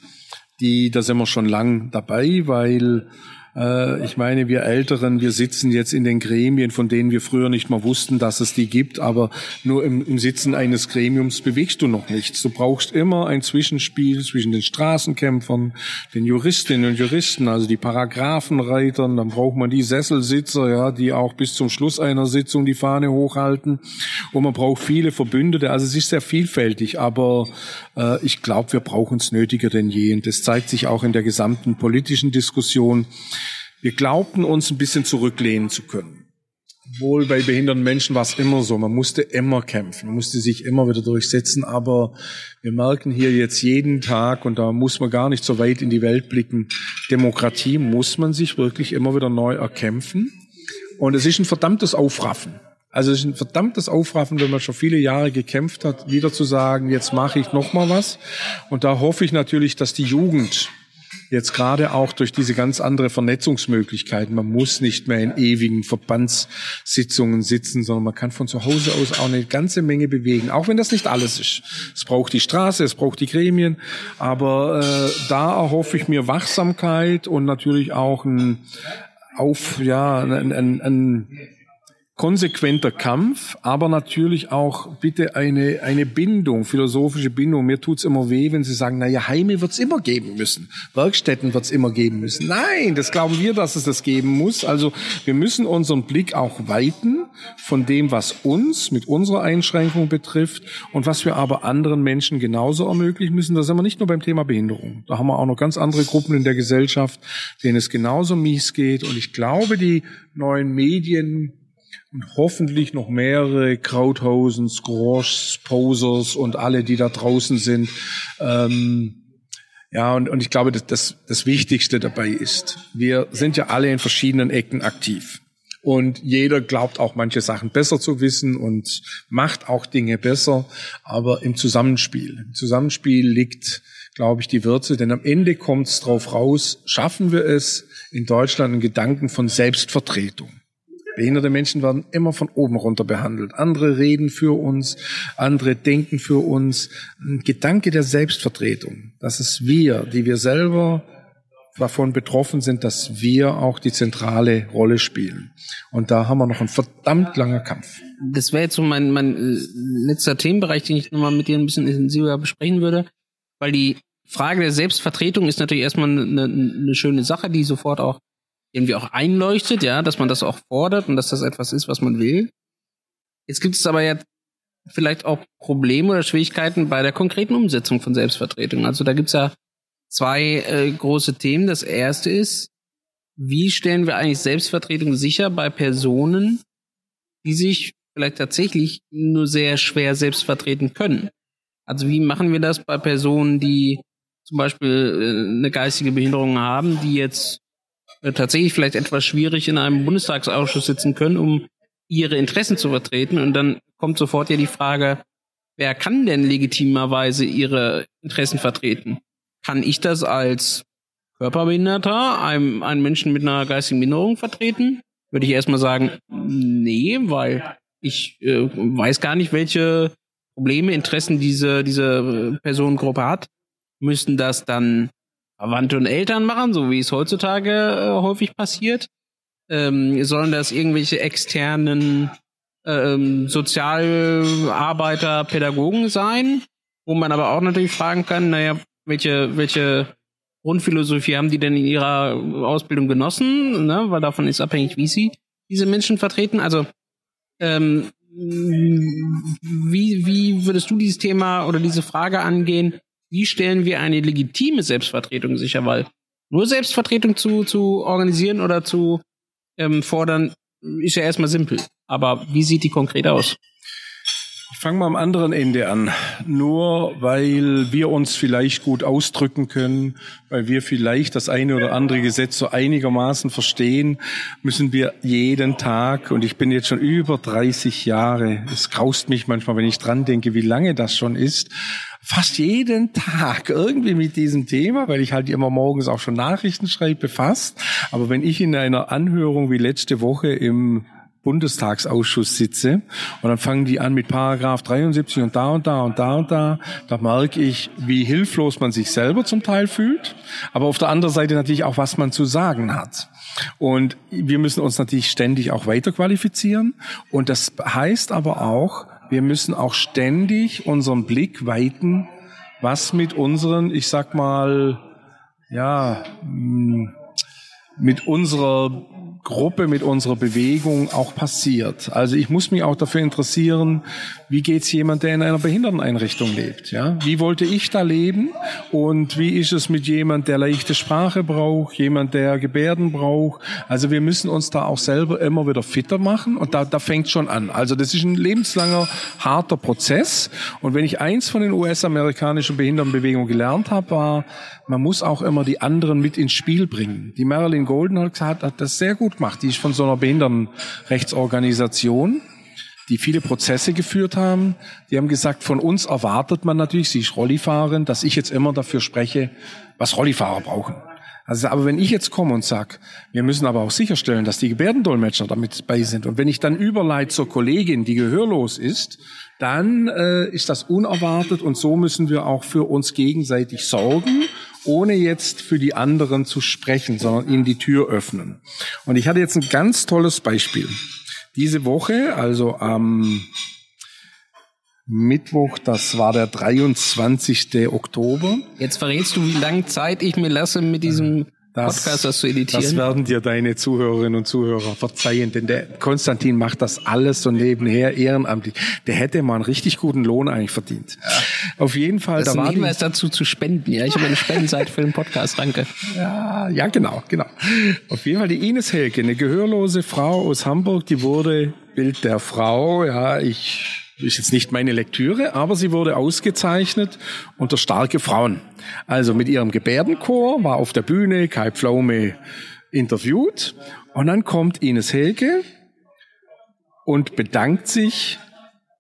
B: die, da sind wir schon lang dabei, weil ich meine, wir Älteren, wir sitzen jetzt in den Gremien, von denen wir früher nicht mal wussten, dass es die gibt, aber nur im, im Sitzen eines Gremiums bewegst du noch nichts. Du brauchst immer ein Zwischenspiel zwischen den Straßenkämpfern, den Juristinnen und Juristen, also die Paragraphenreitern, dann braucht man die Sesselsitzer, ja, die auch bis zum Schluss einer Sitzung die Fahne hochhalten. Und man braucht viele Verbündete. Also es ist sehr vielfältig, aber äh, ich glaube, wir brauchen es nötiger denn je. Und das zeigt sich auch in der gesamten politischen Diskussion. Wir glaubten uns ein bisschen zurücklehnen zu können. Wohl bei behinderten Menschen war es immer so. Man musste immer kämpfen, man musste sich immer wieder durchsetzen. Aber wir merken hier jetzt jeden Tag, und da muss man gar nicht so weit in die Welt blicken, Demokratie muss man sich wirklich immer wieder neu erkämpfen. Und es ist ein verdammtes Aufraffen. Also es ist ein verdammtes Aufraffen, wenn man schon viele Jahre gekämpft hat, wieder zu sagen, jetzt mache ich noch mal was. Und da hoffe ich natürlich, dass die Jugend Jetzt gerade auch durch diese ganz andere Vernetzungsmöglichkeiten. Man muss nicht mehr in ewigen Verbandssitzungen sitzen, sondern man kann von zu Hause aus auch eine ganze Menge bewegen. Auch wenn das nicht alles ist. Es braucht die Straße, es braucht die Gremien. Aber äh, da erhoffe ich mir Wachsamkeit und natürlich auch ein auf, ja, ein, ein, ein konsequenter Kampf, aber natürlich auch bitte eine, eine Bindung, philosophische Bindung. Mir tut's immer weh, wenn Sie sagen, na ja, Heime wird's immer geben müssen, Werkstätten wird's immer geben müssen. Nein, das glauben wir, dass es das geben muss. Also wir müssen unseren Blick auch weiten von dem, was uns mit unserer Einschränkung betrifft und was wir aber anderen Menschen genauso ermöglichen müssen. Da sind wir nicht nur beim Thema Behinderung. Da haben wir auch noch ganz andere Gruppen in der Gesellschaft, denen es genauso mies geht. Und ich glaube, die neuen Medien und hoffentlich noch mehrere Krauthausen, Squash, Posers und alle, die da draußen sind. Ähm, ja, und, und ich glaube, dass das, das Wichtigste dabei ist, wir sind ja alle in verschiedenen Ecken aktiv. Und jeder glaubt auch manche Sachen besser zu wissen und macht auch Dinge besser. Aber im Zusammenspiel, im Zusammenspiel liegt, glaube ich, die Würze. Denn am Ende kommt es drauf raus, schaffen wir es in Deutschland einen Gedanken von Selbstvertretung. Behinderte Menschen werden immer von oben runter behandelt. Andere reden für uns, andere denken für uns. Ein Gedanke der Selbstvertretung, dass es wir, die wir selber davon betroffen sind, dass wir auch die zentrale Rolle spielen. Und da haben wir noch einen verdammt langer Kampf.
A: Das wäre jetzt so mein, mein äh, letzter Themenbereich, den ich nochmal mit dir ein bisschen intensiver besprechen würde, weil die Frage der Selbstvertretung ist natürlich erstmal eine, eine schöne Sache, die sofort auch irgendwie auch einleuchtet, ja, dass man das auch fordert und dass das etwas ist, was man will. Jetzt gibt es aber ja vielleicht auch Probleme oder Schwierigkeiten bei der konkreten Umsetzung von Selbstvertretung. Also da gibt's ja zwei äh, große Themen. Das erste ist, wie stellen wir eigentlich Selbstvertretung sicher bei Personen, die sich vielleicht tatsächlich nur sehr schwer selbst vertreten können? Also wie machen wir das bei Personen, die zum Beispiel äh, eine geistige Behinderung haben, die jetzt tatsächlich vielleicht etwas schwierig in einem Bundestagsausschuss sitzen können, um ihre Interessen zu vertreten. Und dann kommt sofort ja die Frage, wer kann denn legitimerweise ihre Interessen vertreten? Kann ich das als Körperbehinderter, einem, einem Menschen mit einer geistigen Behinderung vertreten? Würde ich erstmal sagen, nee, weil ich äh, weiß gar nicht, welche Probleme, Interessen diese, diese Personengruppe hat. Müssen das dann Verwandte und Eltern machen, so wie es heutzutage äh, häufig passiert? Ähm, sollen das irgendwelche externen ähm, Sozialarbeiter, Pädagogen sein? Wo man aber auch natürlich fragen kann, naja, welche, welche Grundphilosophie haben die denn in ihrer Ausbildung genossen? Ne? Weil davon ist abhängig, wie sie diese Menschen vertreten. Also ähm, wie, wie würdest du dieses Thema oder diese Frage angehen? Wie stellen wir eine legitime Selbstvertretung sicher? Weil nur Selbstvertretung zu, zu organisieren oder zu ähm, fordern, ist ja erstmal simpel. Aber wie sieht die konkret aus?
B: Ich fange mal am anderen Ende an. Nur weil wir uns vielleicht gut ausdrücken können, weil wir vielleicht das eine oder andere Gesetz so einigermaßen verstehen, müssen wir jeden Tag, und ich bin jetzt schon über 30 Jahre, es graust mich manchmal, wenn ich dran denke, wie lange das schon ist, fast jeden Tag irgendwie mit diesem Thema, weil ich halt immer morgens auch schon Nachrichten schreibe, befasst. Aber wenn ich in einer Anhörung wie letzte Woche im Bundestagsausschuss sitze und dann fangen die an mit Paragraph 73 und da und da und da und da. Da merke ich, wie hilflos man sich selber zum Teil fühlt, aber auf der anderen Seite natürlich auch, was man zu sagen hat. Und wir müssen uns natürlich ständig auch weiter qualifizieren und das heißt aber auch, wir müssen auch ständig unseren Blick weiten, was mit unseren, ich sag mal, ja, hm, mit unserer Gruppe, mit unserer Bewegung auch passiert. Also ich muss mich auch dafür interessieren, wie geht's jemand, der in einer Behinderteneinrichtung lebt? Ja, wie wollte ich da leben? Und wie ist es mit jemand, der leichte Sprache braucht, jemand, der Gebärden braucht? Also wir müssen uns da auch selber immer wieder fitter machen und da, da fängt schon an. Also das ist ein lebenslanger, harter Prozess. Und wenn ich eins von den US-amerikanischen Behindertenbewegungen gelernt habe, war, man muss auch immer die anderen mit ins Spiel bringen. Die Marilyn Golden hat, hat das sehr gut gemacht. Die ist von so einer Behindertenrechtsorganisation, die viele Prozesse geführt haben. Die haben gesagt, von uns erwartet man natürlich, sie ist Rollifahrerin, dass ich jetzt immer dafür spreche, was Rollifahrer brauchen. Also, aber wenn ich jetzt komme und sag, wir müssen aber auch sicherstellen, dass die Gebärdendolmetscher damit bei sind. Und wenn ich dann überleite zur Kollegin, die gehörlos ist, dann äh, ist das unerwartet und so müssen wir auch für uns gegenseitig sorgen ohne jetzt für die anderen zu sprechen, sondern ihnen die Tür öffnen. Und ich hatte jetzt ein ganz tolles Beispiel. Diese Woche, also am Mittwoch, das war der 23. Oktober.
A: Jetzt verrätst du, wie lange Zeit ich mir lasse mit diesem das, Podcast zu editieren.
B: Das werden dir deine Zuhörerinnen und Zuhörer verzeihen, denn der Konstantin macht das alles so nebenher ehrenamtlich. Der hätte mal einen richtig guten Lohn eigentlich verdient. Ja. Auf jeden Fall.
A: Das da ist ein Hinweis dazu zu spenden. Ja, ich habe eine Spendenseite für den Podcast. Danke.
B: Ja, ja, genau, genau. Auf jeden Fall die Ines Helke, eine gehörlose Frau aus Hamburg, die wurde Bild der Frau. Ja, ich ist jetzt nicht meine Lektüre, aber sie wurde ausgezeichnet unter starke Frauen. Also mit ihrem Gebärdenchor war auf der Bühne Kai Pflaume interviewt und dann kommt Ines Helge und bedankt sich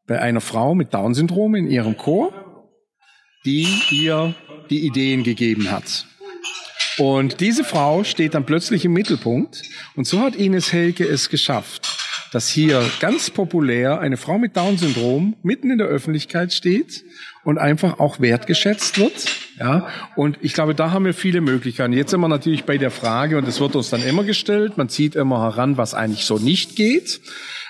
B: bei einer Frau mit Down-Syndrom in ihrem Chor, die ihr die Ideen gegeben hat. Und diese Frau steht dann plötzlich im Mittelpunkt und so hat Ines Helge es geschafft, dass hier ganz populär eine Frau mit Down-Syndrom mitten in der Öffentlichkeit steht und einfach auch wertgeschätzt wird. Ja, und ich glaube, da haben wir viele Möglichkeiten. Jetzt sind wir natürlich bei der Frage, und es wird uns dann immer gestellt, man zieht immer heran, was eigentlich so nicht geht.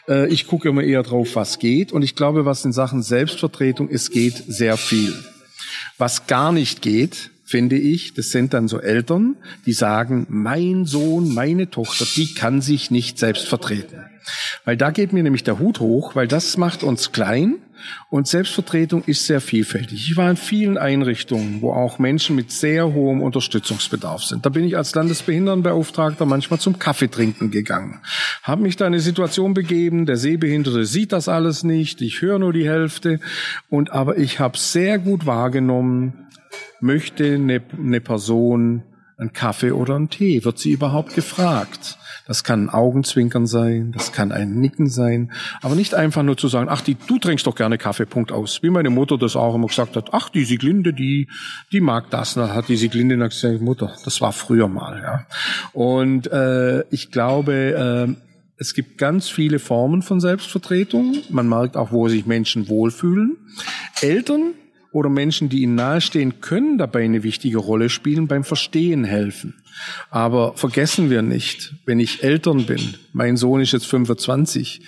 B: Äh, ich gucke immer eher drauf, was geht. Und ich glaube, was in Sachen Selbstvertretung ist, geht sehr viel. Was gar nicht geht, finde ich, das sind dann so Eltern, die sagen, mein Sohn, meine Tochter, die kann sich nicht selbst vertreten. Weil da geht mir nämlich der Hut hoch, weil das macht uns klein und Selbstvertretung ist sehr vielfältig. Ich war in vielen Einrichtungen, wo auch Menschen mit sehr hohem Unterstützungsbedarf sind. Da bin ich als Landesbehindertenbeauftragter manchmal zum Kaffeetrinken gegangen. Habe mich da in eine Situation begeben, der Sehbehinderte sieht das alles nicht, ich höre nur die Hälfte und aber ich habe sehr gut wahrgenommen, möchte eine, eine Person einen Kaffee oder einen Tee? Wird sie überhaupt gefragt? Das kann ein Augenzwinkern sein, das kann ein Nicken sein, aber nicht einfach nur zu sagen, ach, die, du trinkst doch gerne Kaffee, Punkt aus. Wie meine Mutter das auch immer gesagt hat, ach, die Sieglinde, die, die mag das. Und dann hat die Sieglinde gesagt, Mutter, das war früher mal, ja. Und äh, ich glaube, äh, es gibt ganz viele Formen von Selbstvertretung. Man merkt auch, wo sich Menschen wohlfühlen. Eltern oder Menschen, die ihnen nahestehen, können dabei eine wichtige Rolle spielen, beim Verstehen helfen. Aber vergessen wir nicht, wenn ich Eltern bin, mein Sohn ist jetzt 25,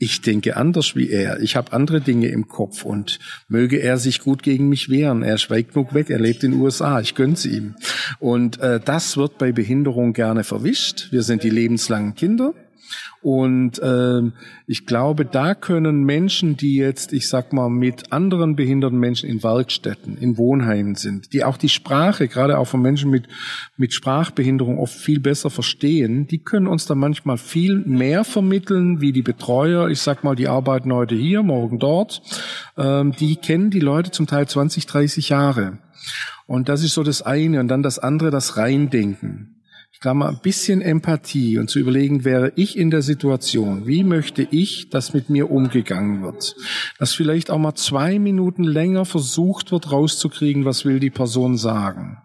B: ich denke anders wie er. Ich habe andere Dinge im Kopf und möge er sich gut gegen mich wehren. Er schweigt genug weg. Er lebt in den USA. Ich gönn's ihm. Und äh, das wird bei Behinderung gerne verwischt. Wir sind die lebenslangen Kinder. Und äh, ich glaube, da können Menschen, die jetzt, ich sag mal, mit anderen behinderten Menschen in Werkstätten, in Wohnheimen sind, die auch die Sprache, gerade auch von Menschen mit, mit Sprachbehinderung oft viel besser verstehen, die können uns da manchmal viel mehr vermitteln, wie die Betreuer. Ich sag mal, die arbeiten heute hier, morgen dort. Ähm, die kennen die Leute zum Teil 20, 30 Jahre. Und das ist so das eine. Und dann das andere, das Reindenken ich glaube mal, ein bisschen Empathie und zu überlegen, wäre ich in der Situation, wie möchte ich, dass mit mir umgegangen wird? Dass vielleicht auch mal zwei Minuten länger versucht wird rauszukriegen, was will die Person sagen.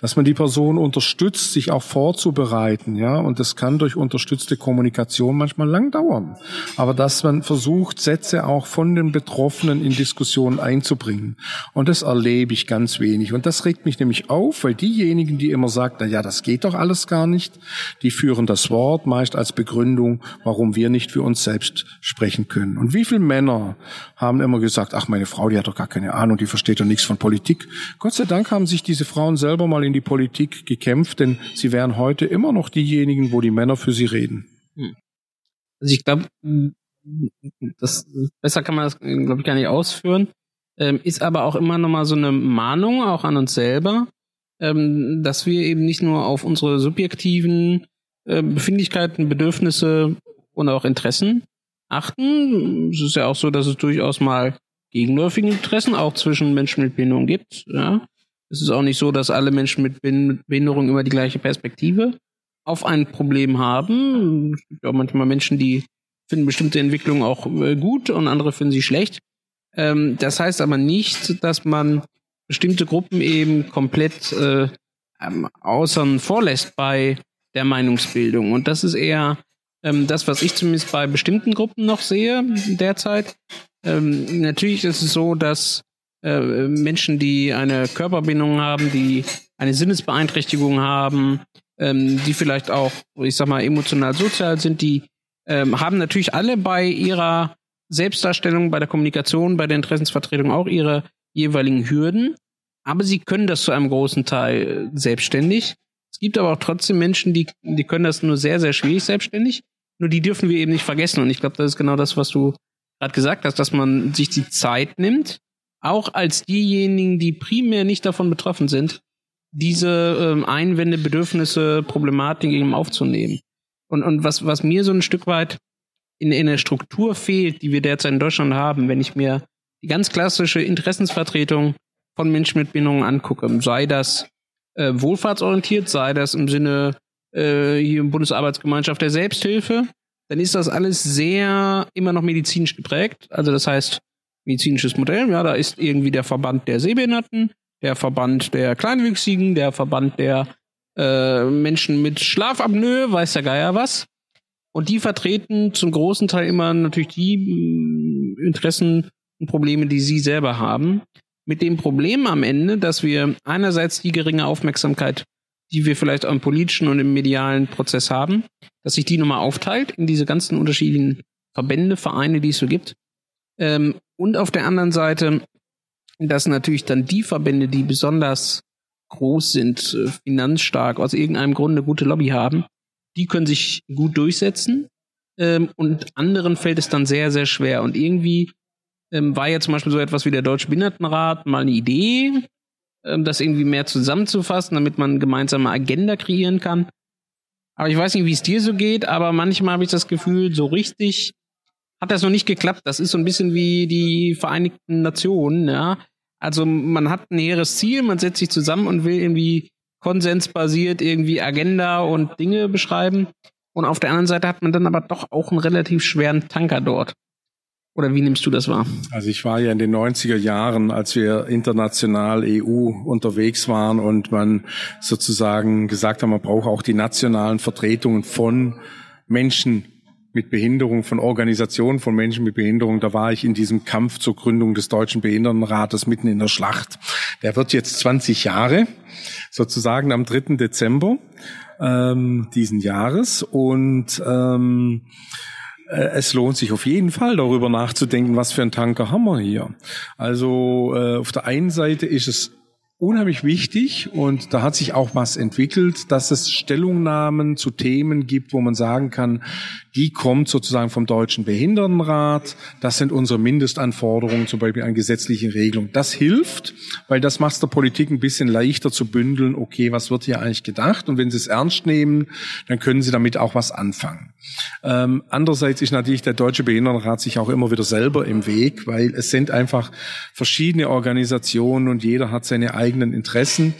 B: Dass man die Person unterstützt, sich auch vorzubereiten, ja, und das kann durch unterstützte Kommunikation manchmal lang dauern. Aber dass man versucht, Sätze auch von den Betroffenen in Diskussionen einzubringen. Und das erlebe ich ganz wenig. Und das regt mich nämlich auf, weil diejenigen, die immer sagen, na ja, das geht doch alles gar nicht, die führen das Wort meist als Begründung, warum wir nicht für uns selbst sprechen können. Und wie viele Männer haben immer gesagt, ach, meine Frau, die hat doch gar keine Ahnung, die versteht doch nichts von Politik. Gott sei Dank haben sich diese Frauen selbst selber mal in die Politik gekämpft, denn sie wären heute immer noch diejenigen, wo die Männer für sie reden. Hm.
A: Also ich glaube, das besser kann man das, glaube ich, gar nicht ausführen. Ähm, ist aber auch immer noch mal so eine Mahnung auch an uns selber, ähm, dass wir eben nicht nur auf unsere subjektiven äh, Befindlichkeiten, Bedürfnisse und auch Interessen achten. Es ist ja auch so, dass es durchaus mal gegenläufige Interessen auch zwischen Menschen mit Behinderung gibt. Ja? Es ist auch nicht so, dass alle Menschen mit Behinderung immer die gleiche Perspektive auf ein Problem haben. Es gibt auch manchmal Menschen, die finden bestimmte Entwicklungen auch äh, gut und andere finden sie schlecht. Ähm, das heißt aber nicht, dass man bestimmte Gruppen eben komplett äh, außen vorlässt bei der Meinungsbildung. Und das ist eher ähm, das, was ich zumindest bei bestimmten Gruppen noch sehe derzeit. Ähm, natürlich ist es so, dass äh, Menschen, die eine Körperbindung haben, die eine Sinnesbeeinträchtigung haben, ähm, die vielleicht auch, ich sag mal, emotional sozial sind, die ähm, haben natürlich alle bei ihrer Selbstdarstellung, bei der Kommunikation, bei der Interessensvertretung auch ihre jeweiligen Hürden. Aber sie können das zu einem großen Teil selbstständig. Es gibt aber auch trotzdem Menschen, die, die können das nur sehr, sehr schwierig selbstständig. Nur die dürfen wir eben nicht vergessen. Und ich glaube, das ist genau das, was du gerade gesagt hast, dass man sich die Zeit nimmt, auch als diejenigen, die primär nicht davon betroffen sind, diese ähm, Einwände, Bedürfnisse, Problematiken eben aufzunehmen. Und, und was, was mir so ein Stück weit in, in der Struktur fehlt, die wir derzeit in Deutschland haben, wenn ich mir die ganz klassische Interessensvertretung von Menschen mit Behinderungen angucke, sei das äh, wohlfahrtsorientiert, sei das im Sinne äh, hier im Bundesarbeitsgemeinschaft der Selbsthilfe, dann ist das alles sehr immer noch medizinisch geprägt. Also das heißt, medizinisches Modell. Ja, da ist irgendwie der Verband der Sehbehinderten, der Verband der Kleinwüchsigen, der Verband der äh, Menschen mit Schlafapnoe, weiß der Geier was. Und die vertreten zum großen Teil immer natürlich die mh, mm, Interessen und Probleme, die sie selber haben. Mit dem Problem am Ende, dass wir einerseits die geringe Aufmerksamkeit, die wir vielleicht am politischen und im medialen Prozess haben, dass sich die nochmal aufteilt in diese ganzen unterschiedlichen Verbände, Vereine, die es so gibt. Ähm, und auf der anderen Seite, dass natürlich dann die Verbände, die besonders groß sind, äh, finanzstark, aus irgendeinem Grund eine gute Lobby haben, die können sich gut durchsetzen. Ähm, und anderen fällt es dann sehr, sehr schwer. Und irgendwie ähm, war ja zum Beispiel so etwas wie der Deutsche Behindertenrat mal eine Idee, ähm, das irgendwie mehr zusammenzufassen, damit man gemeinsame Agenda kreieren kann. Aber ich weiß nicht, wie es dir so geht, aber manchmal habe ich das Gefühl, so richtig hat das noch nicht geklappt. Das ist so ein bisschen wie die Vereinigten Nationen, ja. Also man hat ein hehres Ziel, man setzt sich zusammen und will irgendwie konsensbasiert irgendwie Agenda und Dinge beschreiben. Und auf der anderen Seite hat man dann aber doch auch einen relativ schweren Tanker dort. Oder wie nimmst du das wahr?
B: Also ich war ja in den 90er Jahren, als wir international EU unterwegs waren und man sozusagen gesagt hat, man braucht auch die nationalen Vertretungen von Menschen mit Behinderung, von Organisationen von Menschen mit Behinderung, da war ich in diesem Kampf zur Gründung des Deutschen Behindertenrates mitten in der Schlacht. Der wird jetzt 20 Jahre, sozusagen am 3. Dezember ähm, diesen Jahres. Und ähm, äh, es lohnt sich auf jeden Fall darüber nachzudenken, was für ein Tanker haben wir hier. Also äh, auf der einen Seite ist es unheimlich wichtig und da hat sich auch was entwickelt, dass es Stellungnahmen zu Themen gibt, wo man sagen kann, die kommt sozusagen vom Deutschen Behindertenrat. Das sind unsere Mindestanforderungen, zum Beispiel an gesetzliche Regelungen. Das hilft, weil das macht der Politik ein bisschen leichter zu bündeln, okay, was wird hier eigentlich gedacht? Und wenn Sie es ernst nehmen, dann können Sie damit auch was anfangen. Ähm, andererseits ist natürlich der Deutsche Behindertenrat sich auch immer wieder selber im Weg, weil es sind einfach verschiedene Organisationen und jeder hat seine eigenen Interessen.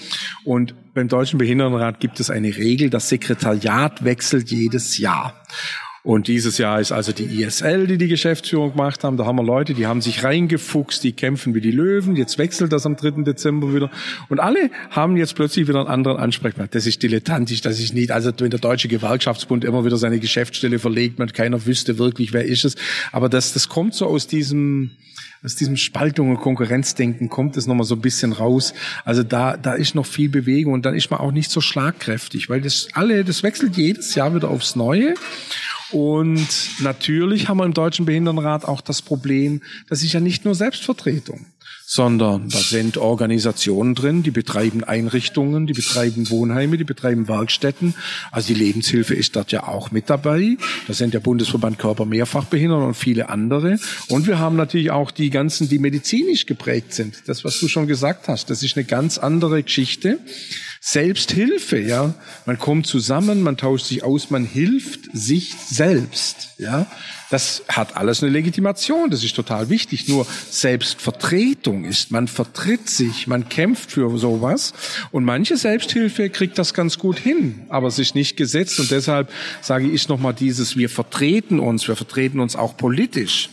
B: Und beim Deutschen Behindertenrat gibt es eine Regel, das Sekretariat wechselt jedes Jahr. Und dieses Jahr ist also die ISL, die die Geschäftsführung gemacht haben. Da haben wir Leute, die haben sich reingefuchst, die kämpfen wie die Löwen. Jetzt wechselt das am 3. Dezember wieder. Und alle haben jetzt plötzlich wieder einen anderen Ansprechpartner. Das ist dilettantisch, das ist nicht, also wenn der Deutsche Gewerkschaftsbund immer wieder seine Geschäftsstelle verlegt, man keiner wüsste wirklich, wer ist es. Aber das, das kommt so aus diesem, aus diesem Spaltung und Konkurrenzdenken kommt es nochmal so ein bisschen raus. Also da, da ist noch viel Bewegung und dann ist man auch nicht so schlagkräftig, weil das alle, das wechselt jedes Jahr wieder aufs Neue. Und natürlich haben wir im Deutschen Behindertenrat auch das Problem, das ist ja nicht nur Selbstvertretung sondern da sind Organisationen drin, die betreiben Einrichtungen, die betreiben Wohnheime, die betreiben Werkstätten. Also die Lebenshilfe ist dort ja auch mit dabei. Da sind der Bundesverband Körper Mehrfachbehinderung und viele andere. Und wir haben natürlich auch die ganzen, die medizinisch geprägt sind. Das, was du schon gesagt hast, das ist eine ganz andere Geschichte. Selbsthilfe, ja. Man kommt zusammen, man tauscht sich aus, man hilft sich selbst, ja. Das hat alles eine Legitimation, das ist total wichtig. Nur Selbstvertretung ist, man vertritt sich, man kämpft für sowas. Und manche Selbsthilfe kriegt das ganz gut hin, aber es ist nicht gesetzt. Und deshalb sage ich nochmal dieses, wir vertreten uns, wir vertreten uns auch politisch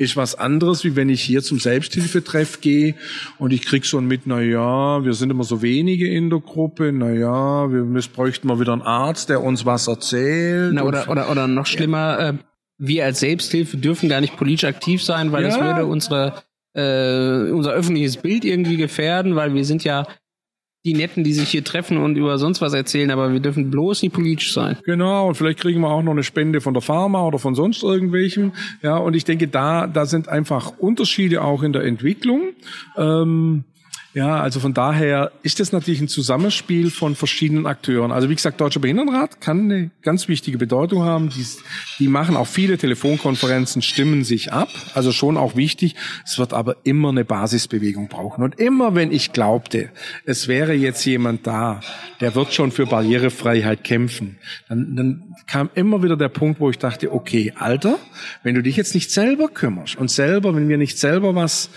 B: ist was anderes, wie wenn ich hier zum Selbsthilfetreff gehe und ich krieg so mit, na ja, wir sind immer so wenige in der Gruppe, na ja, wir, wir bräuchten mal wieder einen Arzt, der uns was erzählt.
A: Na, oder, oder, oder noch schlimmer, äh, wir als Selbsthilfe dürfen gar nicht politisch aktiv sein, weil ja. das würde unsere, äh, unser öffentliches Bild irgendwie gefährden, weil wir sind ja die Netten, die sich hier treffen und über sonst was erzählen, aber wir dürfen bloß nicht politisch sein.
B: Genau, und vielleicht kriegen wir auch noch eine Spende von der Pharma oder von sonst irgendwelchem. Ja, und ich denke, da, da sind einfach Unterschiede auch in der Entwicklung. Ähm, ja, also von daher ist das natürlich ein Zusammenspiel von verschiedenen Akteuren. Also wie gesagt, Deutscher Behindertenrat kann eine ganz wichtige Bedeutung haben. Die, die machen auch viele Telefonkonferenzen, stimmen sich ab. Also schon auch wichtig. Es wird aber immer eine Basisbewegung brauchen. Und immer wenn ich glaubte, es wäre jetzt jemand da, der wird schon für Barrierefreiheit kämpfen, dann, dann kam immer wieder der Punkt, wo ich dachte, okay, Alter, wenn du dich jetzt nicht selber kümmerst und selber, wenn wir nicht selber was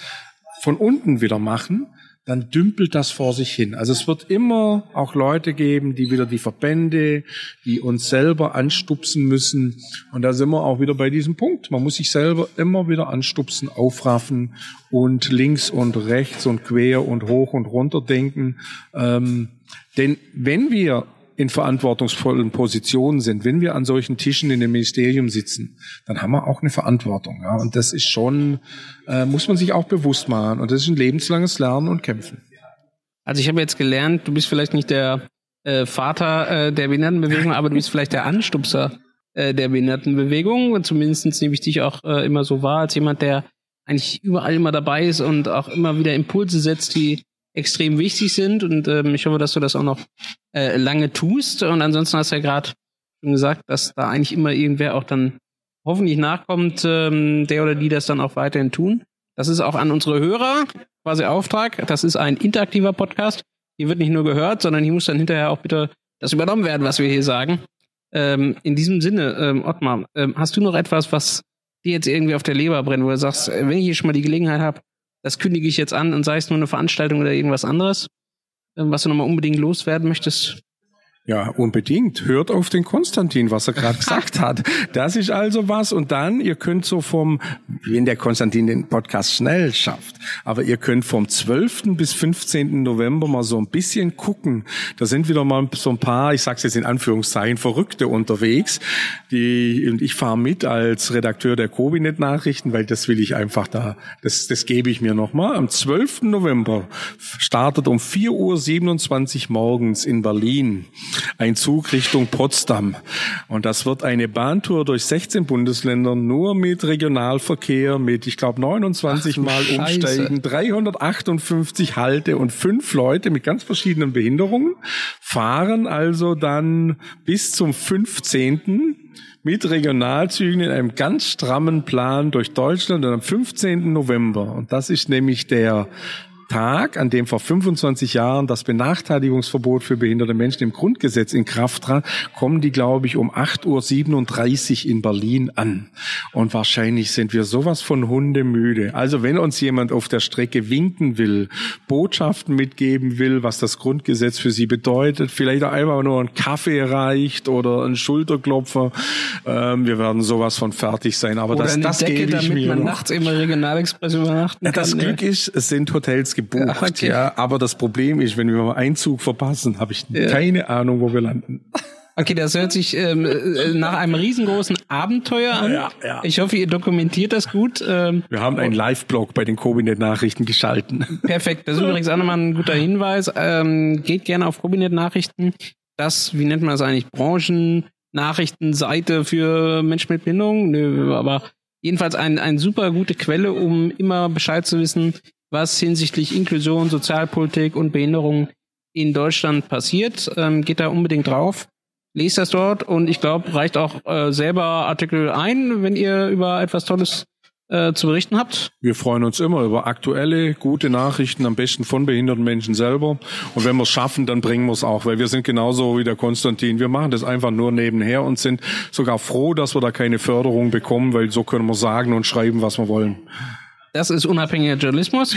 B: von unten wieder machen, dann dümpelt das vor sich hin. Also es wird immer auch Leute geben, die wieder die Verbände, die uns selber anstupsen müssen. Und da sind wir auch wieder bei diesem Punkt. Man muss sich selber immer wieder anstupsen, aufraffen und links und rechts und quer und hoch und runter denken. Ähm, denn wenn wir in verantwortungsvollen Positionen sind, wenn wir an solchen Tischen in dem Ministerium sitzen, dann haben wir auch eine Verantwortung. Ja? Und das ist schon, äh, muss man sich auch bewusst machen. Und das ist ein lebenslanges Lernen und Kämpfen.
A: Also ich habe jetzt gelernt, du bist vielleicht nicht der äh, Vater äh, der Behindertenbewegung, aber du bist vielleicht der Anstupser äh, der Behindertenbewegung. Und zumindest nehme ich dich auch äh, immer so wahr, als jemand, der eigentlich überall immer dabei ist und auch immer wieder Impulse setzt, die extrem wichtig sind. Und ähm, ich hoffe, dass du das auch noch äh, lange tust. Und ansonsten hast du ja gerade schon gesagt, dass da eigentlich immer irgendwer auch dann hoffentlich nachkommt, ähm, der oder die das dann auch weiterhin tun. Das ist auch an unsere Hörer quasi Auftrag. Das ist ein interaktiver Podcast. Hier wird nicht nur gehört, sondern hier muss dann hinterher auch bitte das übernommen werden, was wir hier sagen. Ähm, in diesem Sinne, ähm, Ottmar, ähm, hast du noch etwas, was dir jetzt irgendwie auf der Leber brennt, wo du sagst, äh, wenn ich hier schon mal die Gelegenheit habe, das kündige ich jetzt an und sei es nur eine Veranstaltung oder irgendwas anderes, ähm, was du nochmal unbedingt loswerden möchtest?
B: Ja, unbedingt. Hört auf den Konstantin, was er gerade gesagt hat. Das ist also was. Und dann, ihr könnt so vom, wenn der Konstantin den Podcast schnell schafft, aber ihr könnt vom 12. bis 15. November mal so ein bisschen gucken. Da sind wieder mal so ein paar, ich sag's jetzt in Anführungszeichen, Verrückte unterwegs. Die, und ich fahre mit als Redakteur der Covinet-Nachrichten, weil das will ich einfach da, das, das gebe ich mir nochmal. Am 12. November startet um 4.27 Uhr morgens in Berlin ein Zug Richtung Potsdam. Und das wird eine Bahntour durch 16 Bundesländer nur mit Regionalverkehr, mit, ich glaube, 29 Ach, Mal Scheiße. umsteigen, 358 Halte und fünf Leute mit ganz verschiedenen Behinderungen fahren also dann bis zum 15 mit Regionalzügen in einem ganz strammen Plan durch Deutschland und am 15. November. Und das ist nämlich der Tag, an dem vor 25 Jahren das Benachteiligungsverbot für behinderte Menschen im Grundgesetz in Kraft trat, kommen die, glaube ich, um 8.37 Uhr in Berlin an. Und wahrscheinlich sind wir sowas von hundemüde. Also wenn uns jemand auf der Strecke winken will, Botschaften mitgeben will, was das Grundgesetz für sie bedeutet, vielleicht auch einfach nur ein Kaffee reicht oder ein Schulterklopfer, ähm, wir werden sowas von fertig sein. Aber oder das, das Decke, gebe ich
A: damit
B: mir
A: man
B: noch.
A: nachts im Regionalexpress übernachten kann.
B: Das Glück ist, es sind Hotels gebucht. Ja, okay. ja, aber das Problem ist, wenn wir mal einen Zug verpassen, habe ich ja. keine Ahnung, wo wir landen.
A: Okay, das hört sich ähm, äh, nach einem riesengroßen Abenteuer an. Ja, ja. Ich hoffe, ihr dokumentiert das gut. Ähm,
B: Wir haben einen Live-Blog bei den Cobinet-Nachrichten geschalten.
A: Perfekt. Das ist übrigens auch nochmal ein guter Hinweis. Ähm, geht gerne auf Cobinet-Nachrichten. Das, wie nennt man das eigentlich? Branchen-Nachrichtenseite für Menschen mit Behinderung? Nö, aber jedenfalls ein, ein super gute Quelle, um immer Bescheid zu wissen, was hinsichtlich Inklusion, Sozialpolitik und Behinderung in Deutschland passiert. Ähm, geht da unbedingt drauf lest das dort und ich glaube, reicht auch äh, selber Artikel ein, wenn ihr über etwas Tolles äh, zu berichten habt.
B: Wir freuen uns immer über aktuelle, gute Nachrichten, am besten von behinderten Menschen selber. Und wenn wir es schaffen, dann bringen wir es auch, weil wir sind genauso wie der Konstantin. Wir machen das einfach nur nebenher und sind sogar froh, dass wir da keine Förderung bekommen, weil so können wir sagen und schreiben, was wir wollen.
A: Das ist unabhängiger Journalismus.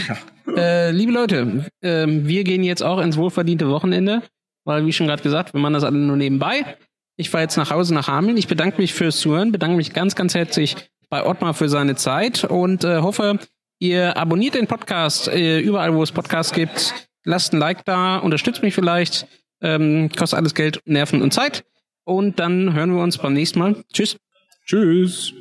A: Äh, liebe Leute, äh, wir gehen jetzt auch ins wohlverdiente Wochenende weil, wie schon gerade gesagt, wir machen das alle nur nebenbei. Ich fahre jetzt nach Hause nach Hameln. Ich bedanke mich fürs Zuhören, bedanke mich ganz, ganz herzlich bei Ottmar für seine Zeit und äh, hoffe, ihr abonniert den Podcast äh, überall, wo es Podcasts gibt. Lasst ein Like da, unterstützt mich vielleicht. Ähm, kostet alles Geld, Nerven und Zeit. Und dann hören wir uns beim nächsten Mal. Tschüss.
B: Tschüss.